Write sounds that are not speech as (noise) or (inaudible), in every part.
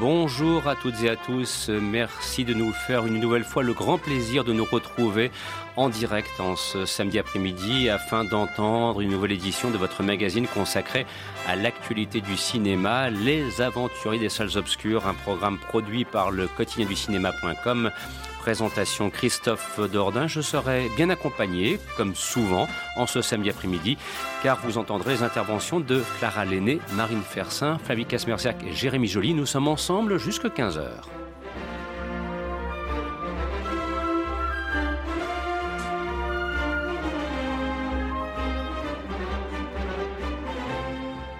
Bonjour à toutes et à tous, merci de nous faire une nouvelle fois le grand plaisir de nous retrouver en direct en ce samedi après-midi afin d'entendre une nouvelle édition de votre magazine consacré à l'actualité du cinéma, Les Aventuriers des Salles Obscures, un programme produit par le quotidien du cinéma.com présentation Christophe Dordain. Je serai bien accompagné, comme souvent, en ce samedi après-midi, car vous entendrez les interventions de Clara Lenné, Marine Fersin, Flavie Casmerciac et Jérémy Joly. Nous sommes ensemble jusqu'à 15h.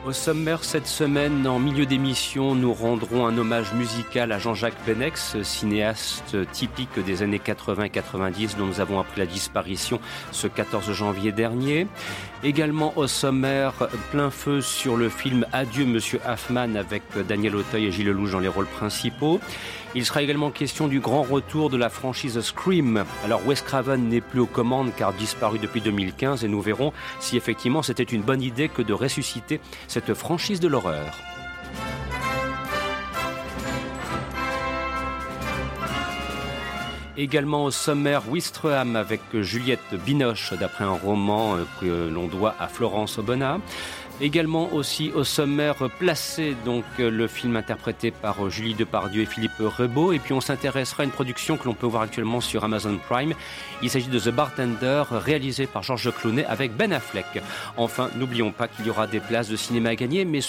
Au sommaire cette semaine, en milieu d'émission, nous rendrons un hommage musical à Jean-Jacques Benex, cinéaste typique des années 80-90 dont nous avons appris la disparition ce 14 janvier dernier. Également au sommaire, plein feu sur le film Adieu Monsieur Hoffman avec Daniel Auteuil et Gilles Lelouch dans les rôles principaux. Il sera également question du grand retour de la franchise Scream. Alors Wes Craven n'est plus aux commandes car disparu depuis 2015 et nous verrons si effectivement c'était une bonne idée que de ressusciter cette franchise de l'horreur. Également au sommaire Wistreham avec Juliette Binoche d'après un roman que l'on doit à Florence Aubenas. Également aussi au sommaire placé donc le film interprété par Julie Depardieu et Philippe Rebaud. Et puis on s'intéressera à une production que l'on peut voir actuellement sur Amazon Prime. Il s'agit de The Bartender, réalisé par Georges Clooney avec Ben Affleck. Enfin, n'oublions pas qu'il y aura des places de cinéma à gagner, mais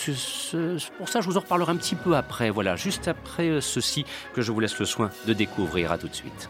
pour ça je vous en reparlerai un petit peu après. Voilà, juste après ceci que je vous laisse le soin de découvrir. À tout de suite.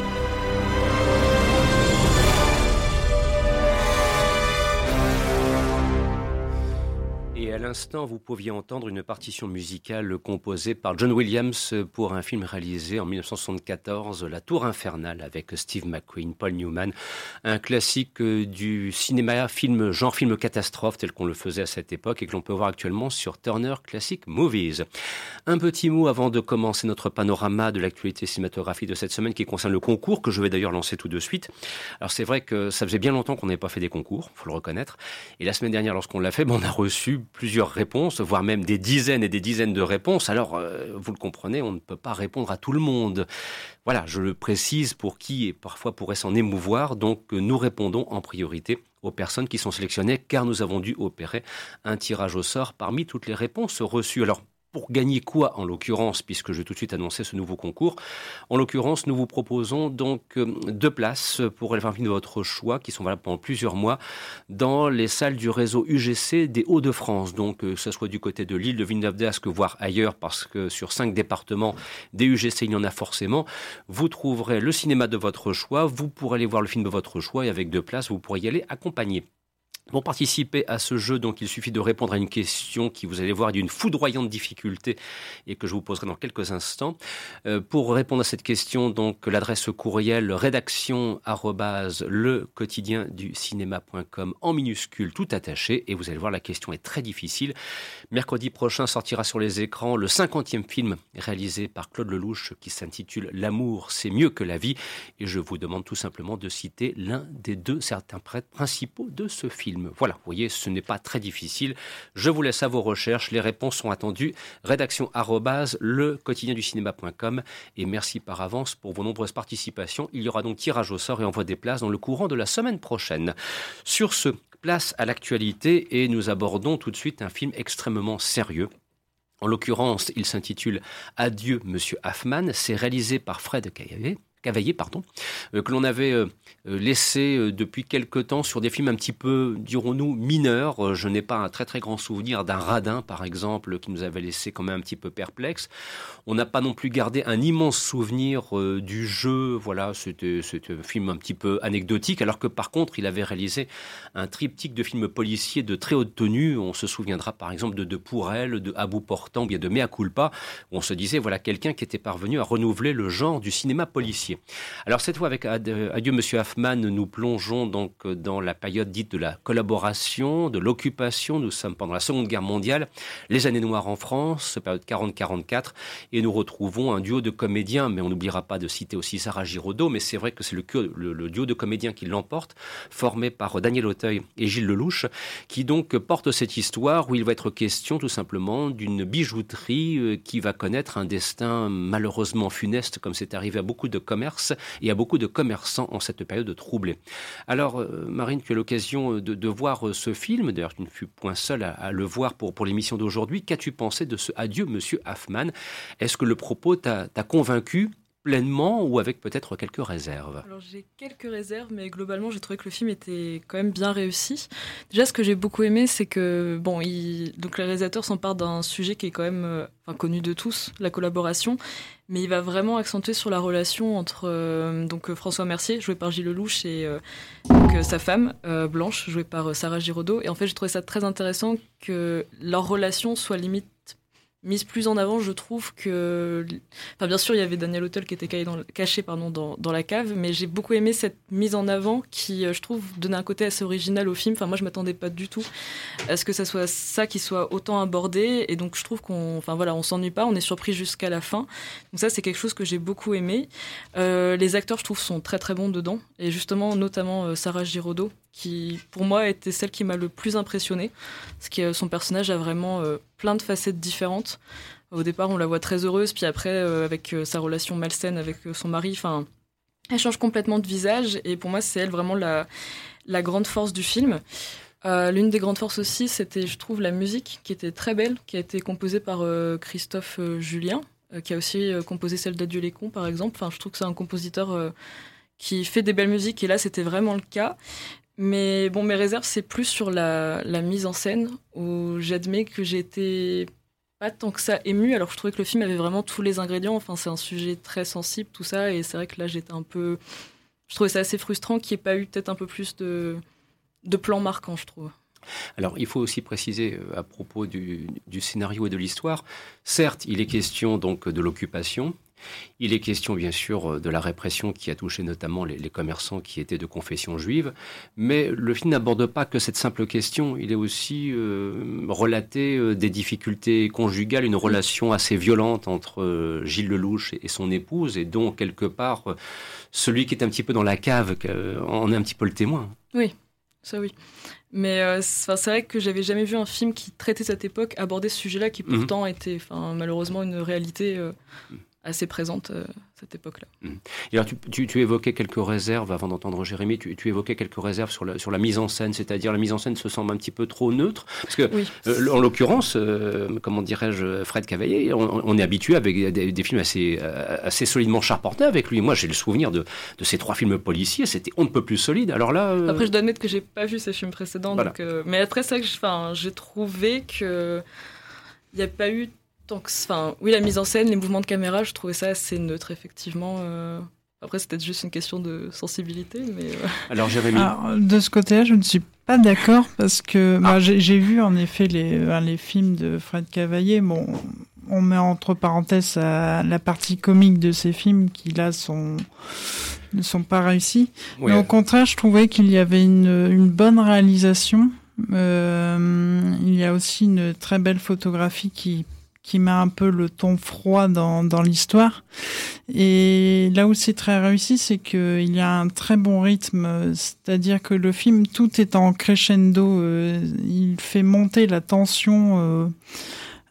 L'instant, vous pouviez entendre une partition musicale composée par John Williams pour un film réalisé en 1974, La Tour Infernale, avec Steve McQueen, Paul Newman, un classique du cinéma, film, genre film catastrophe, tel qu'on le faisait à cette époque et que l'on peut voir actuellement sur Turner Classic Movies. Un petit mot avant de commencer notre panorama de l'actualité cinématographique de cette semaine qui concerne le concours, que je vais d'ailleurs lancer tout de suite. Alors c'est vrai que ça faisait bien longtemps qu'on n'avait pas fait des concours, faut le reconnaître. Et la semaine dernière, lorsqu'on l'a fait, ben, on a reçu plusieurs réponses, voire même des dizaines et des dizaines de réponses. Alors, euh, vous le comprenez, on ne peut pas répondre à tout le monde. Voilà, je le précise pour qui et parfois pourrait s'en émouvoir. Donc, nous répondons en priorité aux personnes qui sont sélectionnées, car nous avons dû opérer un tirage au sort parmi toutes les réponses reçues. Alors, pour gagner quoi en l'occurrence, puisque je vais tout de suite annoncer ce nouveau concours? En l'occurrence, nous vous proposons donc euh, deux places pour les film de votre choix, qui sont valables pendant plusieurs mois, dans les salles du réseau UGC des Hauts-de-France. Donc, que ce soit du côté de l'île de Villeneuve d'Ascq, voire ailleurs, parce que sur cinq départements des UGC, il y en a forcément. Vous trouverez le cinéma de votre choix, vous pourrez aller voir le film de votre choix, et avec deux places, vous pourrez y aller accompagné. Pour participer à ce jeu, donc, il suffit de répondre à une question qui, vous allez voir, d'une foudroyante difficulté et que je vous poserai dans quelques instants. Euh, pour répondre à cette question, donc, l'adresse courriel rédaction le quotidien du cinéma.com en minuscule tout attaché et vous allez voir, la question est très difficile. Mercredi prochain sortira sur les écrans le 50e film réalisé par Claude Lelouch qui s'intitule L'amour, c'est mieux que la vie et je vous demande tout simplement de citer l'un des deux certains prêtres principaux de ce film. Voilà, vous voyez, ce n'est pas très difficile. Je vous laisse à vos recherches. Les réponses sont attendues. Rédaction le quotidien du cinéma.com. Et merci par avance pour vos nombreuses participations. Il y aura donc tirage au sort et envoi des places dans le courant de la semaine prochaine. Sur ce, place à l'actualité et nous abordons tout de suite un film extrêmement sérieux. En l'occurrence, il s'intitule Adieu, Monsieur Hoffman. C'est réalisé par Fred Cavaillé. Cavaillé, pardon, euh, que l'on avait euh, euh, laissé depuis quelque temps sur des films un petit peu, dirons-nous, mineurs. Je n'ai pas un très très grand souvenir d'un Radin, par exemple, qui nous avait laissé quand même un petit peu perplexe. On n'a pas non plus gardé un immense souvenir du jeu. Voilà, c'était un film un petit peu anecdotique, alors que par contre, il avait réalisé un triptyque de films policiers de très haute tenue. On se souviendra par exemple de De Pourel, de Abou Portant, bien de Mea Culpa. Où on se disait, voilà, quelqu'un qui était parvenu à renouveler le genre du cinéma policier. Alors cette fois avec Adieu Monsieur Hoffman, nous plongeons donc dans la période dite de la collaboration, de l'occupation. Nous sommes pendant la Seconde Guerre mondiale, les années noires en France, période 40-44, et nous retrouvons un duo de comédiens, mais on n'oubliera pas de citer aussi Sarah Giraudot, mais c'est vrai que c'est le, duo de comédiens qui l'emporte, formé par Daniel Auteuil et Gilles Lelouch, qui donc porte cette histoire où il va être question tout simplement d'une bijouterie euh, qui va connaître un destin malheureusement funeste, comme c'est arrivé à beaucoup de comédiens et à beaucoup de commerçants en cette période troublée. Alors, euh, Marine, tu as l'occasion de, voir euh, ce film. D'ailleurs, tu ne fus point seul à, le voir pour, pour l'émission d'aujourd'hui. Qu'as-tu pensé de ce Adieu, Monsieur Hoffman? Est-ce que le propos t'a convaincu? Pleinement ou avec peut-être quelques réserves? Alors j'ai quelques réserves, mais globalement j'ai trouvé que le film était quand même bien réussi. Déjà ce que j'ai beaucoup aimé, c'est que bon, il... donc le réalisateur s'empare d'un sujet qui est quand même euh, connu de tous, la collaboration, mais il va vraiment accentuer sur la relation entre euh, donc euh, François Mercier, joué par Gilles Lelouch, et donc, sa femme Blanche, jouée par Sarah Giraudot. Et en fait j'ai trouvé ça très intéressant que leur relation soit limite mise plus en avant, je trouve que. Enfin, bien sûr, il y avait Daniel Hotel qui était caché dans, pardon, dans, dans la cave, mais j'ai beaucoup aimé cette mise en avant qui, euh, je trouve, donnait un côté assez original au film. Enfin, moi, je m'attendais pas du tout à ce que ça soit ça qui soit autant abordé, et donc je trouve qu'on. Enfin, voilà, on s'ennuie pas, on est surpris jusqu'à la fin. Donc, ça, c'est quelque chose que j'ai beaucoup aimé. Euh, les acteurs, je trouve, sont très très bons dedans, et justement, notamment euh, Sarah Giraudot, qui, pour moi, était celle qui m'a le plus impressionné. Parce que son personnage a vraiment euh, plein de facettes différentes. Au départ, on la voit très heureuse, puis après, euh, avec euh, sa relation malsaine avec son mari, enfin, elle change complètement de visage. Et pour moi, c'est elle vraiment la, grande force du film. Euh, l'une des grandes forces aussi, c'était, je trouve, la musique qui était très belle, qui a été composée par euh, Christophe euh, Julien, qui a aussi composé celle d'Adieu les cons, par exemple. Enfin, je trouve que c'est un compositeur qui fait des belles musiques, et là, c'était vraiment le cas. Mais bon, mes réserves, c'est plus sur la, mise en scène, où j'admets que j'étais pas tant que ça ému, alors je trouvais que le film avait vraiment tous les ingrédients. Enfin, c'est un sujet très sensible, tout ça, et c'est vrai que là, j'étais un peu. Je trouvais ça assez frustrant qu'il n'y ait pas eu peut-être un peu plus de de plans marquants, je trouve. Alors, il faut aussi préciser euh, à propos du, scénario et de l'histoire, certes, il est question donc de l'occupation, il est question bien sûr de la répression qui a touché notamment les, commerçants qui étaient de confession juive, mais le film n'aborde pas que cette simple question, il est aussi euh, relaté euh, des difficultés conjugales, une relation assez violente entre Gilles Lelouch et, son épouse, et dont quelque part celui qui est un petit peu dans la cave en est un petit peu le témoin. Oui ça oui. Mais euh, c'est vrai que j'avais jamais vu un film qui traitait cette époque aborder ce sujet-là, qui mhm. pourtant était malheureusement une réalité euh, mhm. Assez présente. Euh, cette époque-là. Mmh. alors, tu, tu, évoquais quelques réserves, avant d'entendre Jérémy, tu, tu, évoquais quelques réserves sur la, sur la mise en scène, c'est-à-dire la mise en scène se semble un petit peu trop neutre. Parce que, euh, en l'occurrence, euh, comment dirais-je, Fred Cavaillé, on, est habitué avec des, films assez, assez solidement charpentés avec lui. Moi, j'ai le souvenir de, de, ces trois films policiers, c'était on ne peut plus solide. Alors là. Après, je dois admettre que j'ai pas vu ces films précédents. Donc, mais après, ça, j'ai trouvé que. Il n'y a pas eu enfin, oui, la mise en scène, les mouvements de caméra, je trouvais ça assez neutre, effectivement. Euh. Après, c'était juste une question de sensibilité. Mais euh. Alors, Jérémy De ce côté-là, je ne suis pas d'accord parce que ah. j'ai vu en effet les, euh, les films de Fred Cavaillé. Bon, on met entre parenthèses la partie comique de ces films qui, là, sont ne sont pas réussis. Mais au contraire, je trouvais qu'il y avait une, une bonne réalisation. il y a aussi une très belle photographie qui qui met un peu le ton froid dans, dans l'histoire. Et là où c'est très réussi, c'est qu'il y a un très bon rythme, c'est-à-dire que le film, tout est en crescendo, euh, il fait monter la tension euh,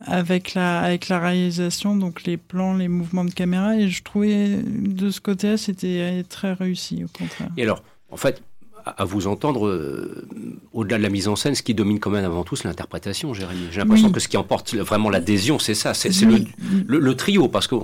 avec, la, avec la réalisation, donc les plans, les mouvements de caméra, et je trouvais de ce côté-là, c'était très réussi, au contraire. Et alors, en fait, à vous entendre, euh, au-delà de la mise en scène, ce qui domine quand même avant tout, c'est l'interprétation, Jérémy. J'ai l'impression que ce qui emporte vraiment l'adhésion, c'est ça, c'est le, trio, parce que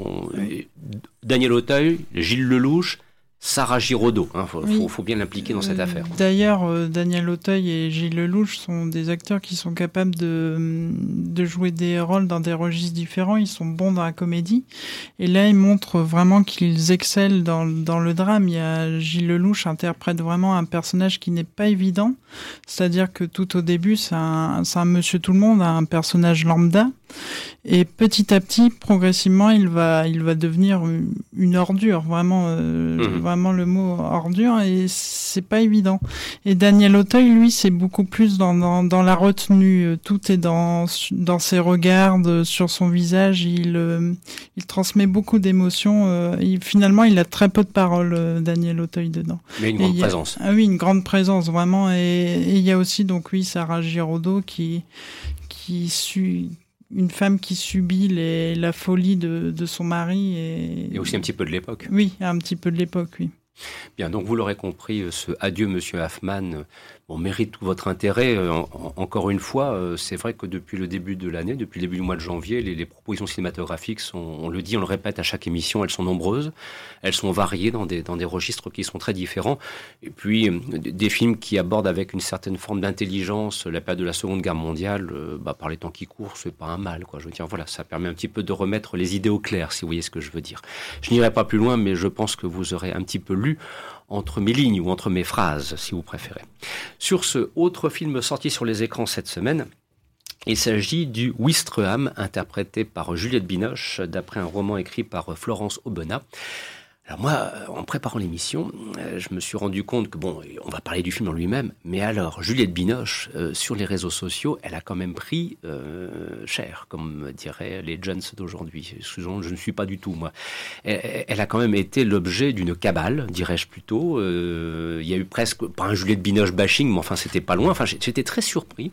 Daniel Auteuil, Gilles Lelouch, Sarah Giraudot. Il hein, faut, bien l'impliquer dans cette euh, affaire. D'ailleurs, euh, Daniel Auteuil et Gilles Lelouch sont des acteurs qui sont capables de, de jouer des rôles dans des registres différents. Ils sont bons dans la comédie. Et là, ils montrent vraiment qu'ils excellent dans, dans le drame. Il y a Gilles Lelouch interprète vraiment un personnage qui n'est pas évident. C'est-à-dire que tout au début, c'est un, un monsieur tout le monde, un personnage lambda. Et petit à petit, progressivement, il va, il va devenir une ordure, vraiment, euh, mhm. vraiment le mot ordure, et c'est pas évident. Et Daniel Auteuil, lui, c'est beaucoup plus dans, dans, dans, la retenue. Tout est dans, dans ses regards, sur son visage. Il, euh, il transmet beaucoup d'émotions. Euh, finalement, il a très peu de paroles, Daniel Auteuil, dedans. Mais une grande présence. ah oui, une grande présence, vraiment. Et il y a aussi, donc oui, Sarah Giraudot qui, qui suit une femme qui subit les, la folie de, de son mari. Et, et aussi un petit peu de l'époque. Oui, un petit peu de l'époque, oui. Bien, donc vous l'aurez compris, ce Adieu Monsieur Hoffman on mérite tout votre intérêt. Euh, encore une fois, euh, c'est vrai que depuis le début de l'année, depuis le début du mois de janvier, les, propositions cinématographiques sont, on le dit, on le répète à chaque émission, elles sont nombreuses, elles sont variées dans des, dans des registres qui sont très différents. Et puis, euh, des films qui abordent avec une certaine forme d'intelligence la période de la Seconde Guerre mondiale, bah, par les temps qui courent, c'est pas un mal. Quoi. Je veux dire, voilà, ça permet un petit peu de remettre les idées au clair, si vous voyez ce que je veux dire. Je n'irai pas plus loin, mais je pense que vous aurez un petit peu lu entre mes lignes ou entre mes phrases, si vous préférez. Sur ce autre film sorti sur les écrans cette semaine, il s'agit du Wistreham, interprété par Juliette Binoche, d'après un roman écrit par Florence Aubenas. Alors moi, en préparant l'émission, euh, je me suis rendu compte que, bon, on va parler du film en lui-même, mais alors, Juliette Binoche, euh, sur les réseaux sociaux, elle a quand même pris euh, cher, comme diraient les jeunes d'aujourd'hui. Je ne suis pas du tout, moi. Elle, a quand même été l'objet d'une cabale, dirais-je plutôt. il y a eu presque, pas un Juliette Binoche bashing, mais enfin, c'était pas loin. Enfin, j'étais très surpris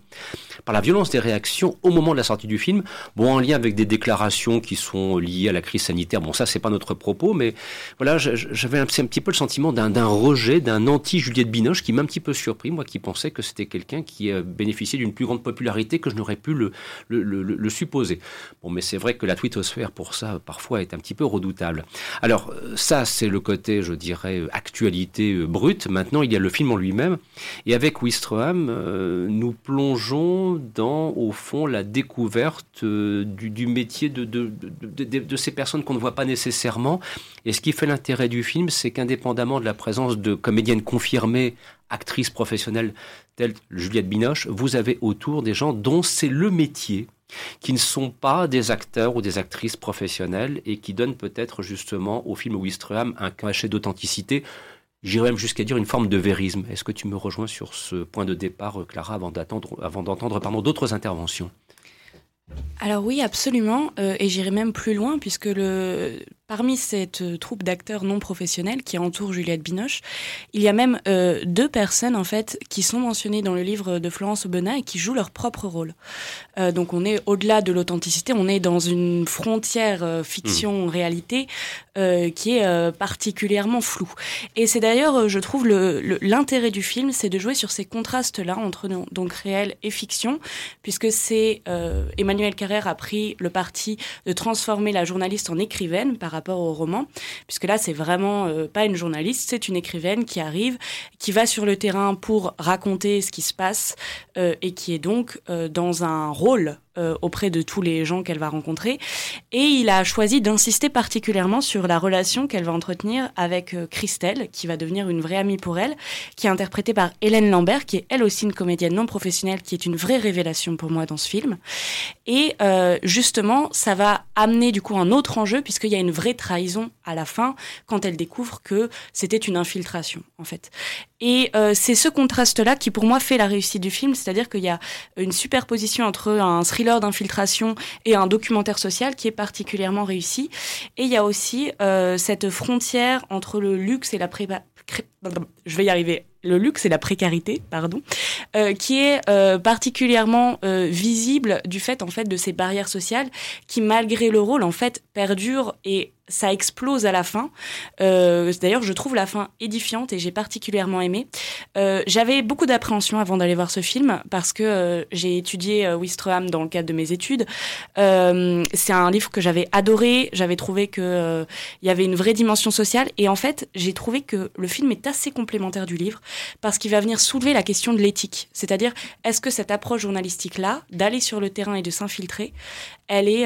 par la violence des réactions au moment de la sortie du film. Bon, en lien avec des déclarations qui sont liées à la crise sanitaire. Bon, ça, c'est pas notre propos, mais voilà, j'avais un, petit peu le sentiment d'un rejet, d'un anti-Juliette Binoche qui m'a un petit peu surpris, moi qui pensais que c'était quelqu'un qui bénéficiait d'une plus grande popularité que je n'aurais pu le, le, supposer. Bon, mais c'est vrai que la twittosphère, pour ça, parfois, est un petit peu redoutable. Alors, ça, c'est le côté, je dirais, actualité brute. Maintenant, il y a le film en lui-même. Et avec Wistreham, nous plongeons dans, au fond, la découverte du, métier de, de, de ces personnes qu'on ne voit pas nécessairement. Et ce qui fait l'intérêt du film, c'est qu'indépendamment de la présence de comédiennes confirmées, actrices professionnelles telles Juliette Binoche, vous avez autour des gens dont c'est le métier qui ne sont pas des acteurs ou des actrices professionnelles et qui donnent peut-être justement au film Wistreham un cachet d'authenticité, j'irais même jusqu'à dire une forme de vérisme. Est-ce que tu me rejoins sur ce point de départ, Clara, avant d'entendre d'autres interventions? Alors oui, absolument, euh, et j'irai même plus loin puisque le, Parmi cette euh, troupe d'acteurs non professionnels qui entoure Juliette Binoche, il y a même euh, deux personnes en fait qui sont mentionnées dans le livre de Florence Aubenas et qui jouent leur propre rôle. Euh, donc on est au-delà de l'authenticité, on est dans une frontière fiction-réalité mmh. qui est particulièrement floue. Et c'est d'ailleurs, je trouve, l'intérêt du film, c'est de jouer sur ces contrastes-là entre donc réel et fiction, puisque c'est Emmanuel Carrère a pris le parti de transformer la journaliste en écrivaine par rapport au roman, puisque là, c'est vraiment euh, pas une journaliste, c'est une écrivaine qui arrive, qui va sur le terrain pour raconter ce qui se passe euh, et qui est donc euh, dans un rôle euh, auprès de tous les gens qu'elle va rencontrer. Et il a choisi d'insister particulièrement sur la relation qu'elle va entretenir avec euh, Christelle, qui va devenir une vraie amie pour elle, qui est interprétée par Hélène Lambert, qui est elle aussi une comédienne non professionnelle, qui est une vraie révélation pour moi dans ce film. Et euh, justement, ça va amener du coup un autre enjeu, puisqu'il y a une vraie trahison à la fin, quand elle découvre que c'était une infiltration, en fait. Et c'est ce contraste-là qui, pour moi, fait la réussite du film, c'est-à-dire qu'il y a une superposition entre un thriller d'infiltration et un documentaire social qui est particulièrement réussi. Et il y a aussi euh, cette frontière entre le luxe et la pré... Je vais y arriver le luxe et la précarité, pardon, euh, qui est euh, particulièrement visible du fait en fait de ces barrières sociales qui, malgré le rôle, en fait, perdurent et ça explose à la fin. Euh, D'ailleurs, je trouve la fin édifiante et j'ai particulièrement aimé. Euh, J'avais beaucoup d'appréhension avant d'aller voir ce film parce que euh, j'ai étudié euh, Wistreham dans le cadre de mes études. Euh, c'est un livre que j'avais adoré. J'avais trouvé que euh, il y avait une vraie dimension sociale et en fait, j'ai trouvé que le film est assez complémentaire du livre parce qu'il va venir soulever la question de l'éthique. C'est-à-dire, est-ce que cette approche journalistique là, d'aller sur le terrain et de s'infiltrer, elle est,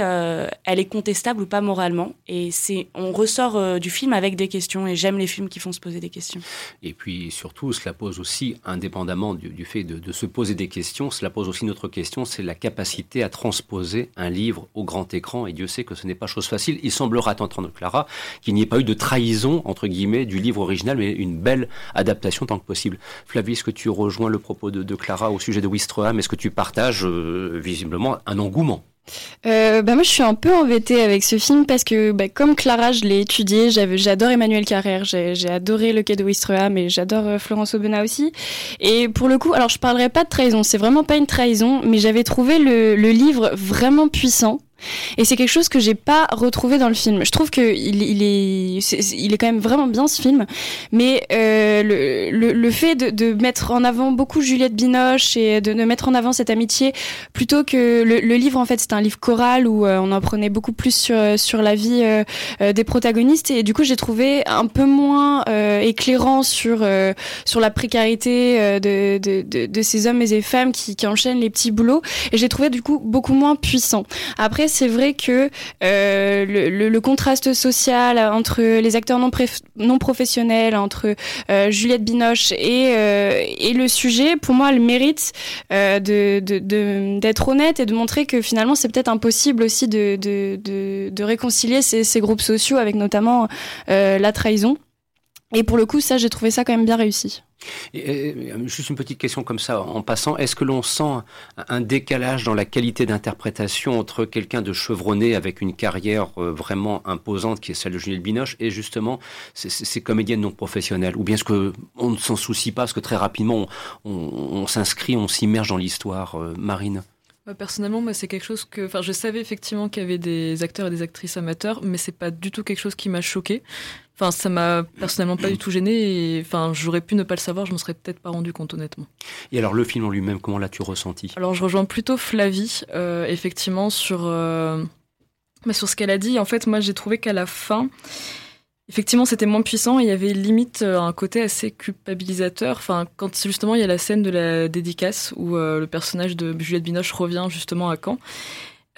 elle est contestable ou pas moralement? Et on ressort euh, du film avec des questions et j'aime les films qui font se poser des questions. Et puis surtout, cela pose aussi, indépendamment du, fait de, se poser des questions, cela pose aussi une autre question, c'est la capacité à transposer un livre au grand écran. Et Dieu sait que ce n'est pas chose facile. Il semblera, t'entendre Clara, qu'il n'y ait pas eu de trahison, entre guillemets, du livre original, mais une belle adaptation tant que possible. Flavie, est-ce que tu rejoins le propos de, Clara au sujet de Wistreham Est-ce que tu partages euh, visiblement un engouement? Euh, bah moi je suis un peu embêtée avec ce film parce que bah, comme Clara je l'ai étudié, j'adore Emmanuel Carrère, j'ai adoré Le Quai de Wistreham et j'adore euh, Florence Aubenas aussi. Et pour le coup, alors je parlerai pas de trahison, c'est vraiment pas une trahison, mais j'avais trouvé le, le livre vraiment puissant. Et c'est quelque chose que j'ai pas retrouvé dans le film. Je trouve que il, est, il est quand même vraiment bien ce film, mais euh, le, le, fait de, mettre en avant beaucoup Juliette Binoche et de, de mettre en avant cette amitié, plutôt que le, livre en fait c'est un livre choral où euh, on en prenait beaucoup plus sur sur la vie euh, des protagonistes et du coup j'ai trouvé un peu moins éclairant sur sur la précarité de, de, de, ces hommes et ces femmes qui, qui enchaînent les petits boulots et j'ai trouvé du coup beaucoup moins puissant. Après c'est vrai que euh, le, contraste social entre les acteurs non, professionnels, entre euh, Juliette Binoche et, euh, et le sujet, pour moi, elle mérite d'être honnête et de montrer que finalement, c'est peut-être impossible aussi de, réconcilier ces, groupes sociaux avec notamment la trahison. Et pour le coup, ça, j'ai trouvé ça quand même bien réussi. Juste une petite question comme ça, en passant, est-ce que l'on sent un décalage dans la qualité d'interprétation entre quelqu'un de chevronné avec une carrière euh, vraiment imposante qui est celle de Juliette Binoche et justement ces, comédiennes non professionnelles? Ou bien est-ce qu'on ne s'en soucie pas parce que très rapidement on, s'inscrit, on s'immerge dans l'histoire euh, Marine? Personnellement, moi, c'est quelque chose que, enfin, je savais effectivement qu'il y avait des acteurs et des actrices amateurs, mais c'est pas du tout quelque chose qui m'a choqué. Enfin, ça m'a personnellement pas du tout gêné et enfin, j'aurais pu ne pas le savoir, je me serais peut-être pas rendu compte honnêtement. Et alors le film en lui-même, comment l'as-tu ressenti? Alors je rejoins plutôt Flavie, euh, effectivement sur euh, bah, sur ce qu'elle a dit. En fait, moi j'ai trouvé qu'à la fin, effectivement, c'était moins puissant. Il y avait limite euh, un côté assez culpabilisateur. Enfin, quand justement il y a la scène de la dédicace où le personnage de Juliette Binoche revient justement à Caen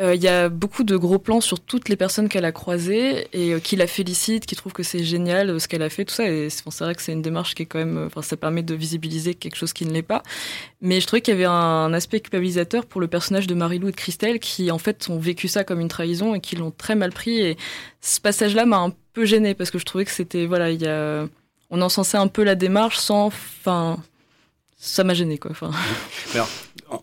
euh, il y a beaucoup de gros plans sur toutes les personnes qu'elle a croisées et euh, qui la félicitent, qui trouvent que c'est génial euh, ce qu'elle a fait, tout ça. Et c'est vrai que c'est une démarche qui est quand même, enfin, ça permet de visibiliser quelque chose qui ne l'est pas. Mais je trouvais qu'il y avait un aspect culpabilisateur pour le personnage de Marie-Lou et de Christelle qui, en fait, ont vécu ça comme une trahison et qui l'ont très mal pris. Et ce passage-là m'a un peu gênée parce que je trouvais que c'était, voilà, il y a, on encensait un peu la démarche sans, enfin, ça m'a gêné, quoi. Enfin.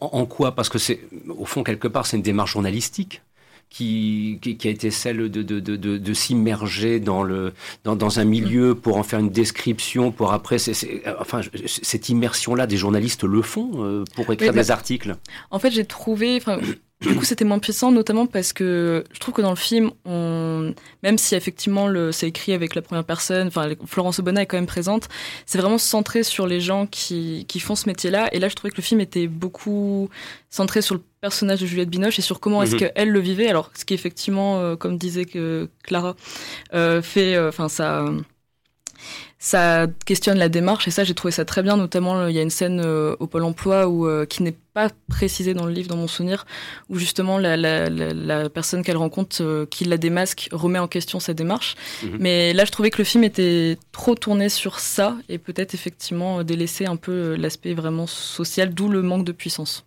En, quoi? Parce que c'est, au fond, quelque part, c'est une démarche journalistique. Qui, qui, a été celle de, de, de, de s'immerger dans, le, dans, dans, un milieu pour en faire une description, pour après, c'est, enfin, cette immersion-là, des journalistes le font euh, pour écrire des articles? En fait, j'ai trouvé, du coup, c'était moins puissant, notamment parce que je trouve que dans le film, on, même si effectivement le, c'est écrit avec la première personne, enfin Florence Obona est quand même présente, c'est vraiment centré sur les gens qui, qui font ce métier-là. Et là, je trouvais que le film était beaucoup centré sur le personnage de Juliette Binoche et sur comment est-ce mhm. qu'elle le vivait. Alors, ce qui effectivement, euh, comme disait que Clara, euh, fait, euh, enfin ça ça questionne la démarche et ça j'ai trouvé ça très bien notamment il y a une scène au pôle emploi où qui n'est pas précisé dans le livre, dans mon souvenir, où justement la, la, la, personne qu'elle rencontre, euh, qui la démasque, remet en question sa démarche. Mhm. Mais là, je trouvais que le film était trop tourné sur ça et peut-être effectivement délaissé un peu euh, l'aspect vraiment social, d'où le manque de puissance.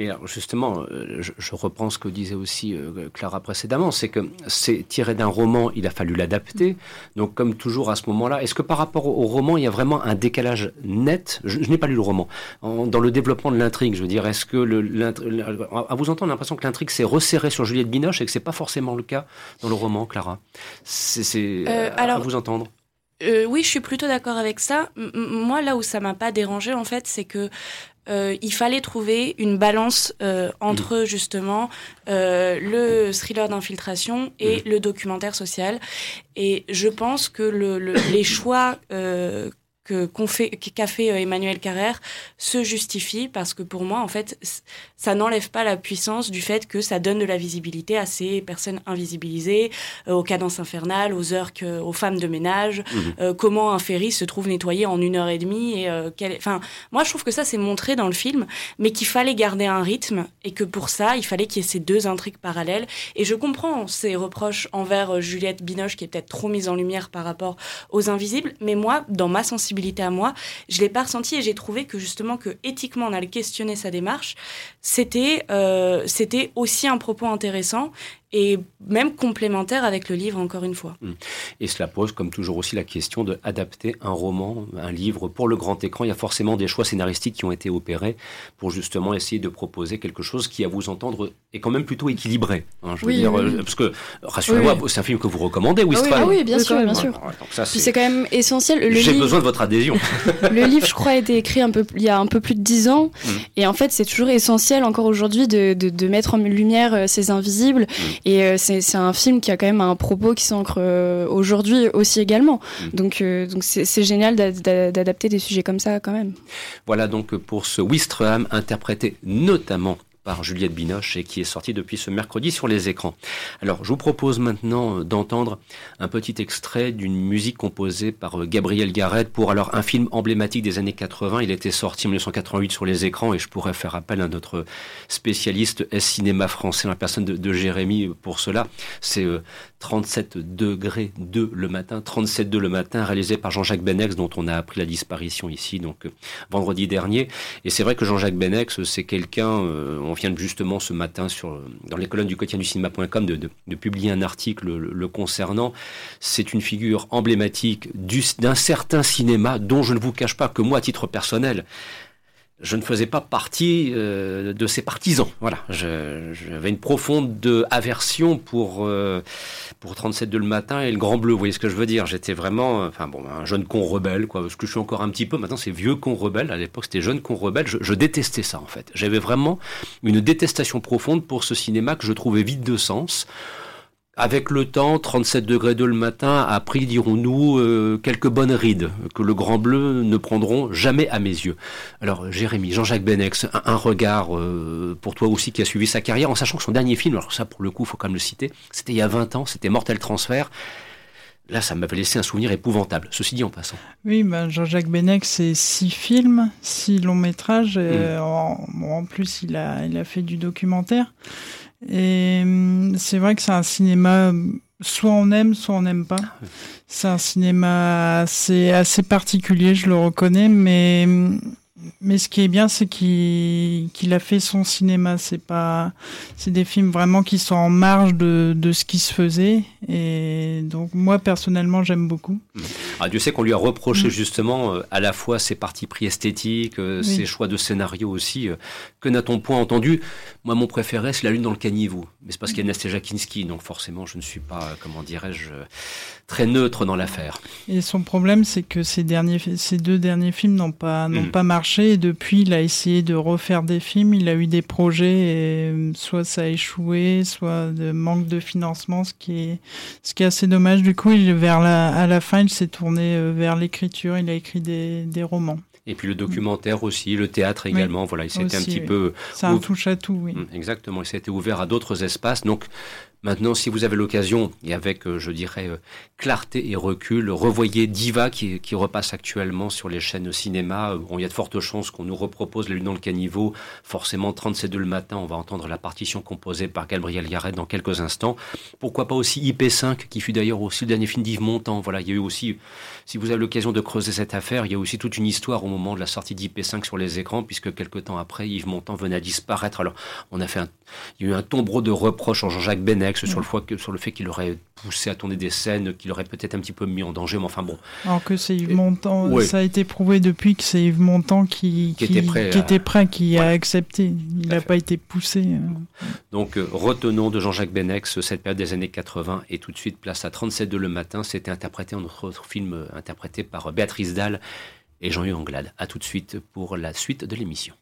Mais alors justement, euh, je, je, reprends ce que disait aussi Clara précédemment, c'est que c'est tiré d'un roman, il a fallu l'adapter. Donc comme toujours à ce moment-là, est-ce que par rapport au, roman, il y a vraiment un décalage net Je, je n'ai pas lu le roman. dans le développement de l'intrigue, je veux dire, est-ce que, le, à vous entendre, l'impression que l'intrigue s'est resserrée sur Juliette Binoche et que c'est pas forcément le cas dans le roman, Clara C'est euh, à vous entendre. Euh, oui, je suis plutôt d'accord avec ça. moi, là où ça m'a pas dérangé, en fait, c'est que euh, il fallait trouver une balance entre mm. justement le thriller d'infiltration et mm. le documentaire social. Et je pense que le, les choix que qu'on fait qu'a fait euh, Emmanuel Carrère se justifie parce que pour moi en fait ça n'enlève pas la puissance du fait que ça donne de la visibilité à ces personnes invisibilisées euh, aux cadences infernales aux heures que aux femmes de ménage mhm. euh, comment un ferry se trouve nettoyé en une heure et demie et enfin moi je trouve que ça c'est montré dans le film mais qu'il fallait garder un rythme et que pour ça il fallait qu'il y ait ces deux intrigues parallèles et je comprends ces reproches envers Juliette Binoche qui est peut-être trop mise en lumière par rapport aux invisibles mais moi dans ma sensibilité à moi, je l'ai pas ressenti et j'ai trouvé que justement que éthiquement on allait questionner sa démarche, c'était euh, c'était aussi un propos intéressant et même complémentaire avec le livre, encore une fois. Hmm. Et cela pose, comme toujours aussi, la question d'adapter un roman, un livre pour le grand écran. Il y a forcément des choix scénaristiques qui ont été opérés pour justement essayer de proposer quelque chose qui, à vous entendre, est quand même plutôt équilibré. Hein, je veux dire, euh, parce que, rassurez-moi, c'est un film que vous recommandez, oui, ah oui, bien sûr, bien sûr. C'est quand même essentiel. J'ai besoin de votre adhésion. (laughs) le livre, je crois, a été écrit un peu, il y a un peu plus de dix ans. Hmm. Et en fait, c'est toujours essentiel, encore aujourd'hui, de, de, de, mettre en lumière euh, ces invisibles. Hmm. Et euh, c'est un film qui a quand même un propos qui s'ancre euh, aujourd'hui aussi également. Mm. Donc euh, donc c'est génial d'adapter des sujets comme ça quand même. Voilà donc pour ce Wistreham interprété notamment par Juliette Binoche et qui est sorti depuis ce mercredi sur les écrans. Alors, je vous propose maintenant euh, d'entendre un petit extrait d'une musique composée par euh, Gabriel Garrett pour alors un film emblématique des années 80. Il était sorti en 1988 sur les écrans et je pourrais faire appel à notre spécialiste S-cinéma français, la personne de, Jérémy pour cela. C'est 37 euh, degrés 2 le matin, 37 2 le matin, réalisé par Jean-Jacques Benex, dont on a appris la disparition ici, donc vendredi dernier. Et c'est vrai que Jean-Jacques Benex, c'est quelqu'un, on vient justement ce matin dans les colonnes du quotidien du cinéma.com de, publier un article le, concernant. C'est une figure emblématique d'un certain cinéma dont je ne vous cache pas que moi, à titre personnel, je ne faisais pas partie euh, de ses partisans. Voilà, j'avais une profonde aversion pour euh, pour 37 de le matin et le Grand Bleu. Vous voyez ce que je veux dire J'étais vraiment, enfin bon, un jeune con rebelle, quoi. Parce que je suis encore un petit peu. Maintenant, c'est vieux con rebelle. À l'époque, c'était jeune con rebelle. Je, je, détestais ça en fait. J'avais vraiment une détestation profonde pour ce cinéma que je trouvais vide de sens. Avec le temps, 37 degrés de le matin a pris, dirons-nous, euh, quelques bonnes rides que le Grand Bleu ne prendront jamais à mes yeux. Alors, Jérémy, Jean-Jacques Benex, un, regard euh, pour toi aussi qui a suivi sa carrière, en sachant que son dernier film, alors ça pour le coup, faut quand même le citer, c'était il y a 20 ans, c'était Mortel Transfert. Là, ça m'avait laissé un souvenir épouvantable, ceci dit en passant. Oui, ben Jean-Jacques Benex, c'est six films, six longs métrages. Euh, mm. en, plus, il a, il a fait du documentaire. Et hum, c'est vrai que c'est un cinéma, soit on aime, soit on n'aime pas. Ah c'est un cinéma assez, assez particulier, je le reconnais, mais hum, mais ce qui est bien, c'est qu'il a fait son cinéma. C'est pas, c'est des films vraiment qui sont en marge de, de, ce qui se faisait. Et donc moi personnellement, j'aime beaucoup. Mmh. Ah, Dieu sait qu'on lui a reproché mmh. justement euh, à la fois ses partis pris esthétiques, euh, ses choix de scénario aussi. Euh, que n'a-t-on point entendu? Moi, mon préféré, c'est La Lune dans le caniveau. Mais c'est parce qu'il y a Nastéja Kinski, donc forcément, je ne suis pas, comment dirais-je, très neutre dans l'affaire. Et son problème, c'est que ces derniers, ces deux derniers films n'ont pas, n'ont mmh. pas marché et depuis, il a essayé de refaire des films. Il a eu des projets et soit ça a échoué, soit de manque de financement, ce qui est, ce qui est assez dommage. Du coup, il, vers la, à la fin, il s'est tourné euh, vers l'écriture. Il a écrit des, des romans. Et puis le documentaire aussi, le théâtre également. voilà, il s'était un petit peu. C'est un touche à tout, oui. Hum, exactement, il s'était ouvert à d'autres espaces. Donc Maintenant, si vous avez l'occasion, et avec, euh, je dirais, euh, clarté et recul, revoyez Diva qui, repasse actuellement sur les chaînes cinéma. Euh, bon, il y a de fortes chances qu'on nous repropose La Lune dans le caniveau. Forcément, 37 le matin, on va entendre la partition composée par Gabriel Yaret dans quelques instants. Pourquoi pas aussi IP5, qui fut d'ailleurs aussi le dernier film d'Yves Montand. Voilà, il y a eu aussi, si vous avez l'occasion de creuser cette affaire, il y a aussi toute une histoire au moment de la sortie d'IP5 sur les écrans, puisque quelques temps après, Yves Montand venait à disparaître. Alors, on a fait un, il y a eu un tombereau de reproches en Jean-Jacques sur le, sur le fait qu'il aurait poussé à tourner des scènes, qu'il aurait peut-être un petit peu mis en danger, mais enfin bon. Alors que c'est Yves Montand, ça a été prouvé depuis que c'est Yves Montand qui, qui, était prêt, qui, était prêt, qui a accepté. Il n'a pas été poussé. Hein. Donc euh, retenons de Jean-Jacques Benex cette période des années 80 et tout de suite place à 37 de le matin. C'était interprété en notre film euh, interprété par Béatrice Dalle et Jean-Yves Anglade. A tout de suite pour la suite de l'émission.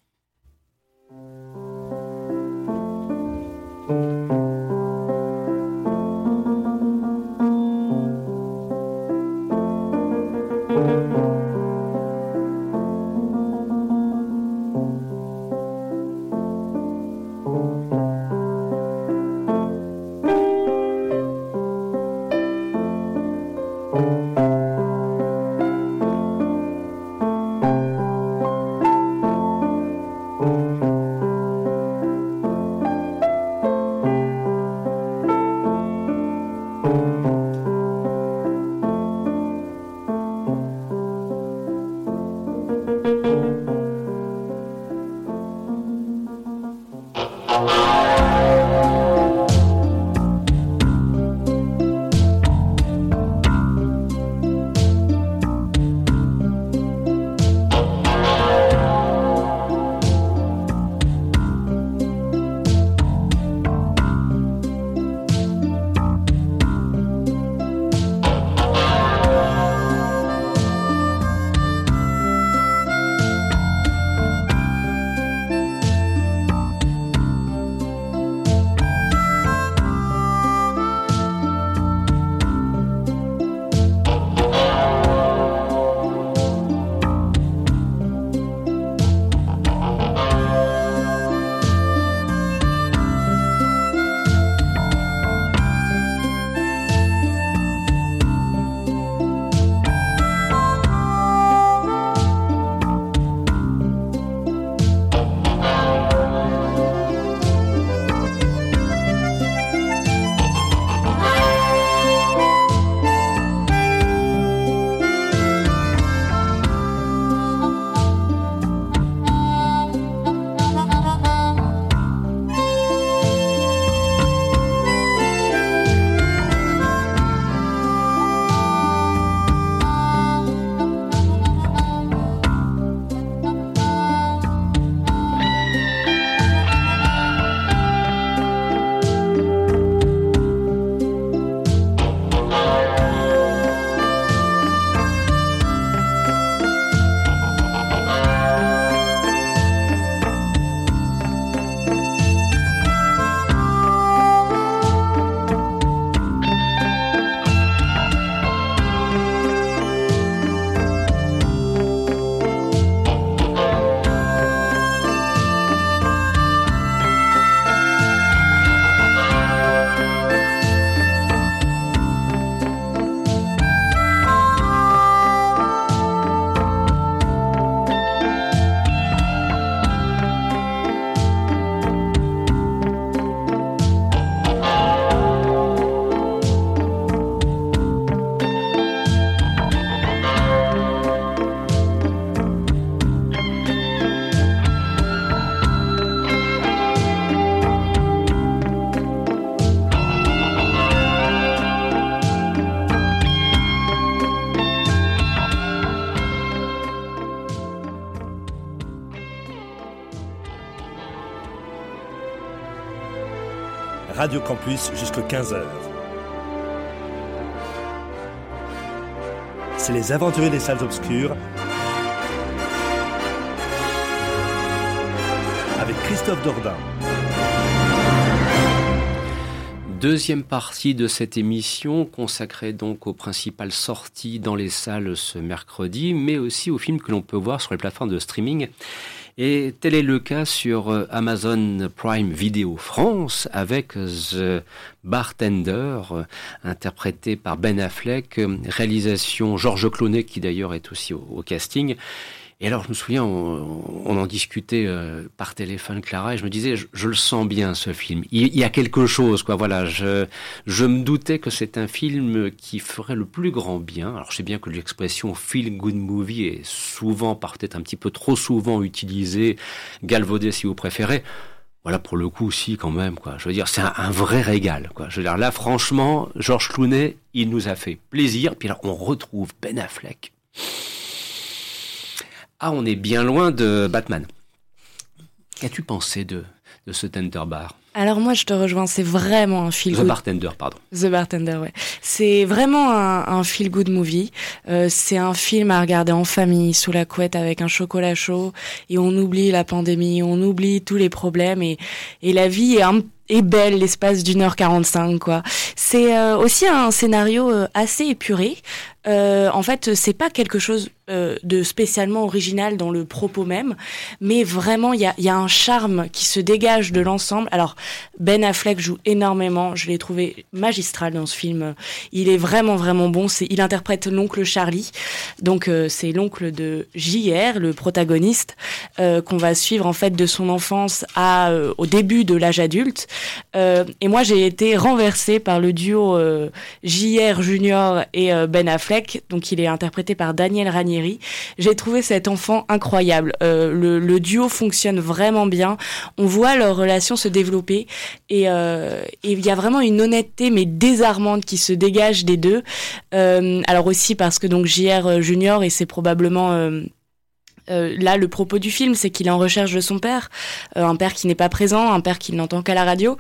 Campus jusqu'à 15h. C'est les aventuriers des salles obscures avec Christophe Dordain. Deuxième partie de cette émission consacrée donc aux principales sorties dans les salles ce mercredi, mais aussi aux films que l'on peut voir sur les plateformes de streaming. Et tel est le cas sur euh, Amazon Prime Video France avec The Bartender, euh, interprété par Ben Affleck, euh, réalisation Georges Clooney qui d'ailleurs est aussi au casting. Et alors, je me souviens, on, en discutait euh, par téléphone, Clara, et je me disais, je, le sens bien, ce film. Il, y a quelque chose, quoi. Voilà, je, me doutais que c'est un film qui ferait le plus grand bien. Alors, je sais bien que l'expression feel good movie est souvent, peut-être un petit peu trop souvent utilisée, galvaudée si vous préférez. Voilà, pour le coup, aussi, quand même, quoi. Je veux dire, c'est un, vrai régal, quoi. Je veux dire, là, franchement, Georges Clooney, il nous a fait plaisir. Puis là, on retrouve Ben Affleck. Ah, on est bien loin de Batman. Qu'as-tu pensé de, de ce Tender Bar? Alors moi je te rejoins, c'est vraiment un feel good. The Bartender, pardon. The Bartender, ouais. C'est vraiment un, un feel good movie. Euh, c'est un film à regarder en famille, sous la couette, avec un chocolat chaud, et on oublie la pandémie, on oublie tous les problèmes, et, et la vie est un est belle l'espace d'une heure 45 quoi. C'est euh, aussi un scénario euh, assez épuré. Euh, en fait, c'est pas quelque chose euh, de spécialement original dans le propos même, mais vraiment il y a, y a, un charme qui se dégage de l'ensemble. Alors Ben Affleck joue énormément, je l'ai trouvé magistral dans ce film. Il est vraiment vraiment bon. C'est, il interprète l'oncle Charlie, donc c'est l'oncle de JR, le protagoniste, qu'on va suivre en fait de son enfance à au début de l'âge adulte. Euh, et moi, j'ai été renversée par le duo euh, JR Junior et euh, Ben Affleck. Donc, il est interprété par Daniel Ranieri. J'ai trouvé cet enfant incroyable. Le, le, duo fonctionne vraiment bien. On voit leur relation se développer et il y a vraiment une honnêteté mais désarmante qui se dégage des deux. alors aussi parce que donc JR Junior et c'est probablement euh, là, le propos du film, c'est qu'il est en recherche de son père, euh, un père qui n'est pas présent, un père qu'il n'entend qu'à la radio,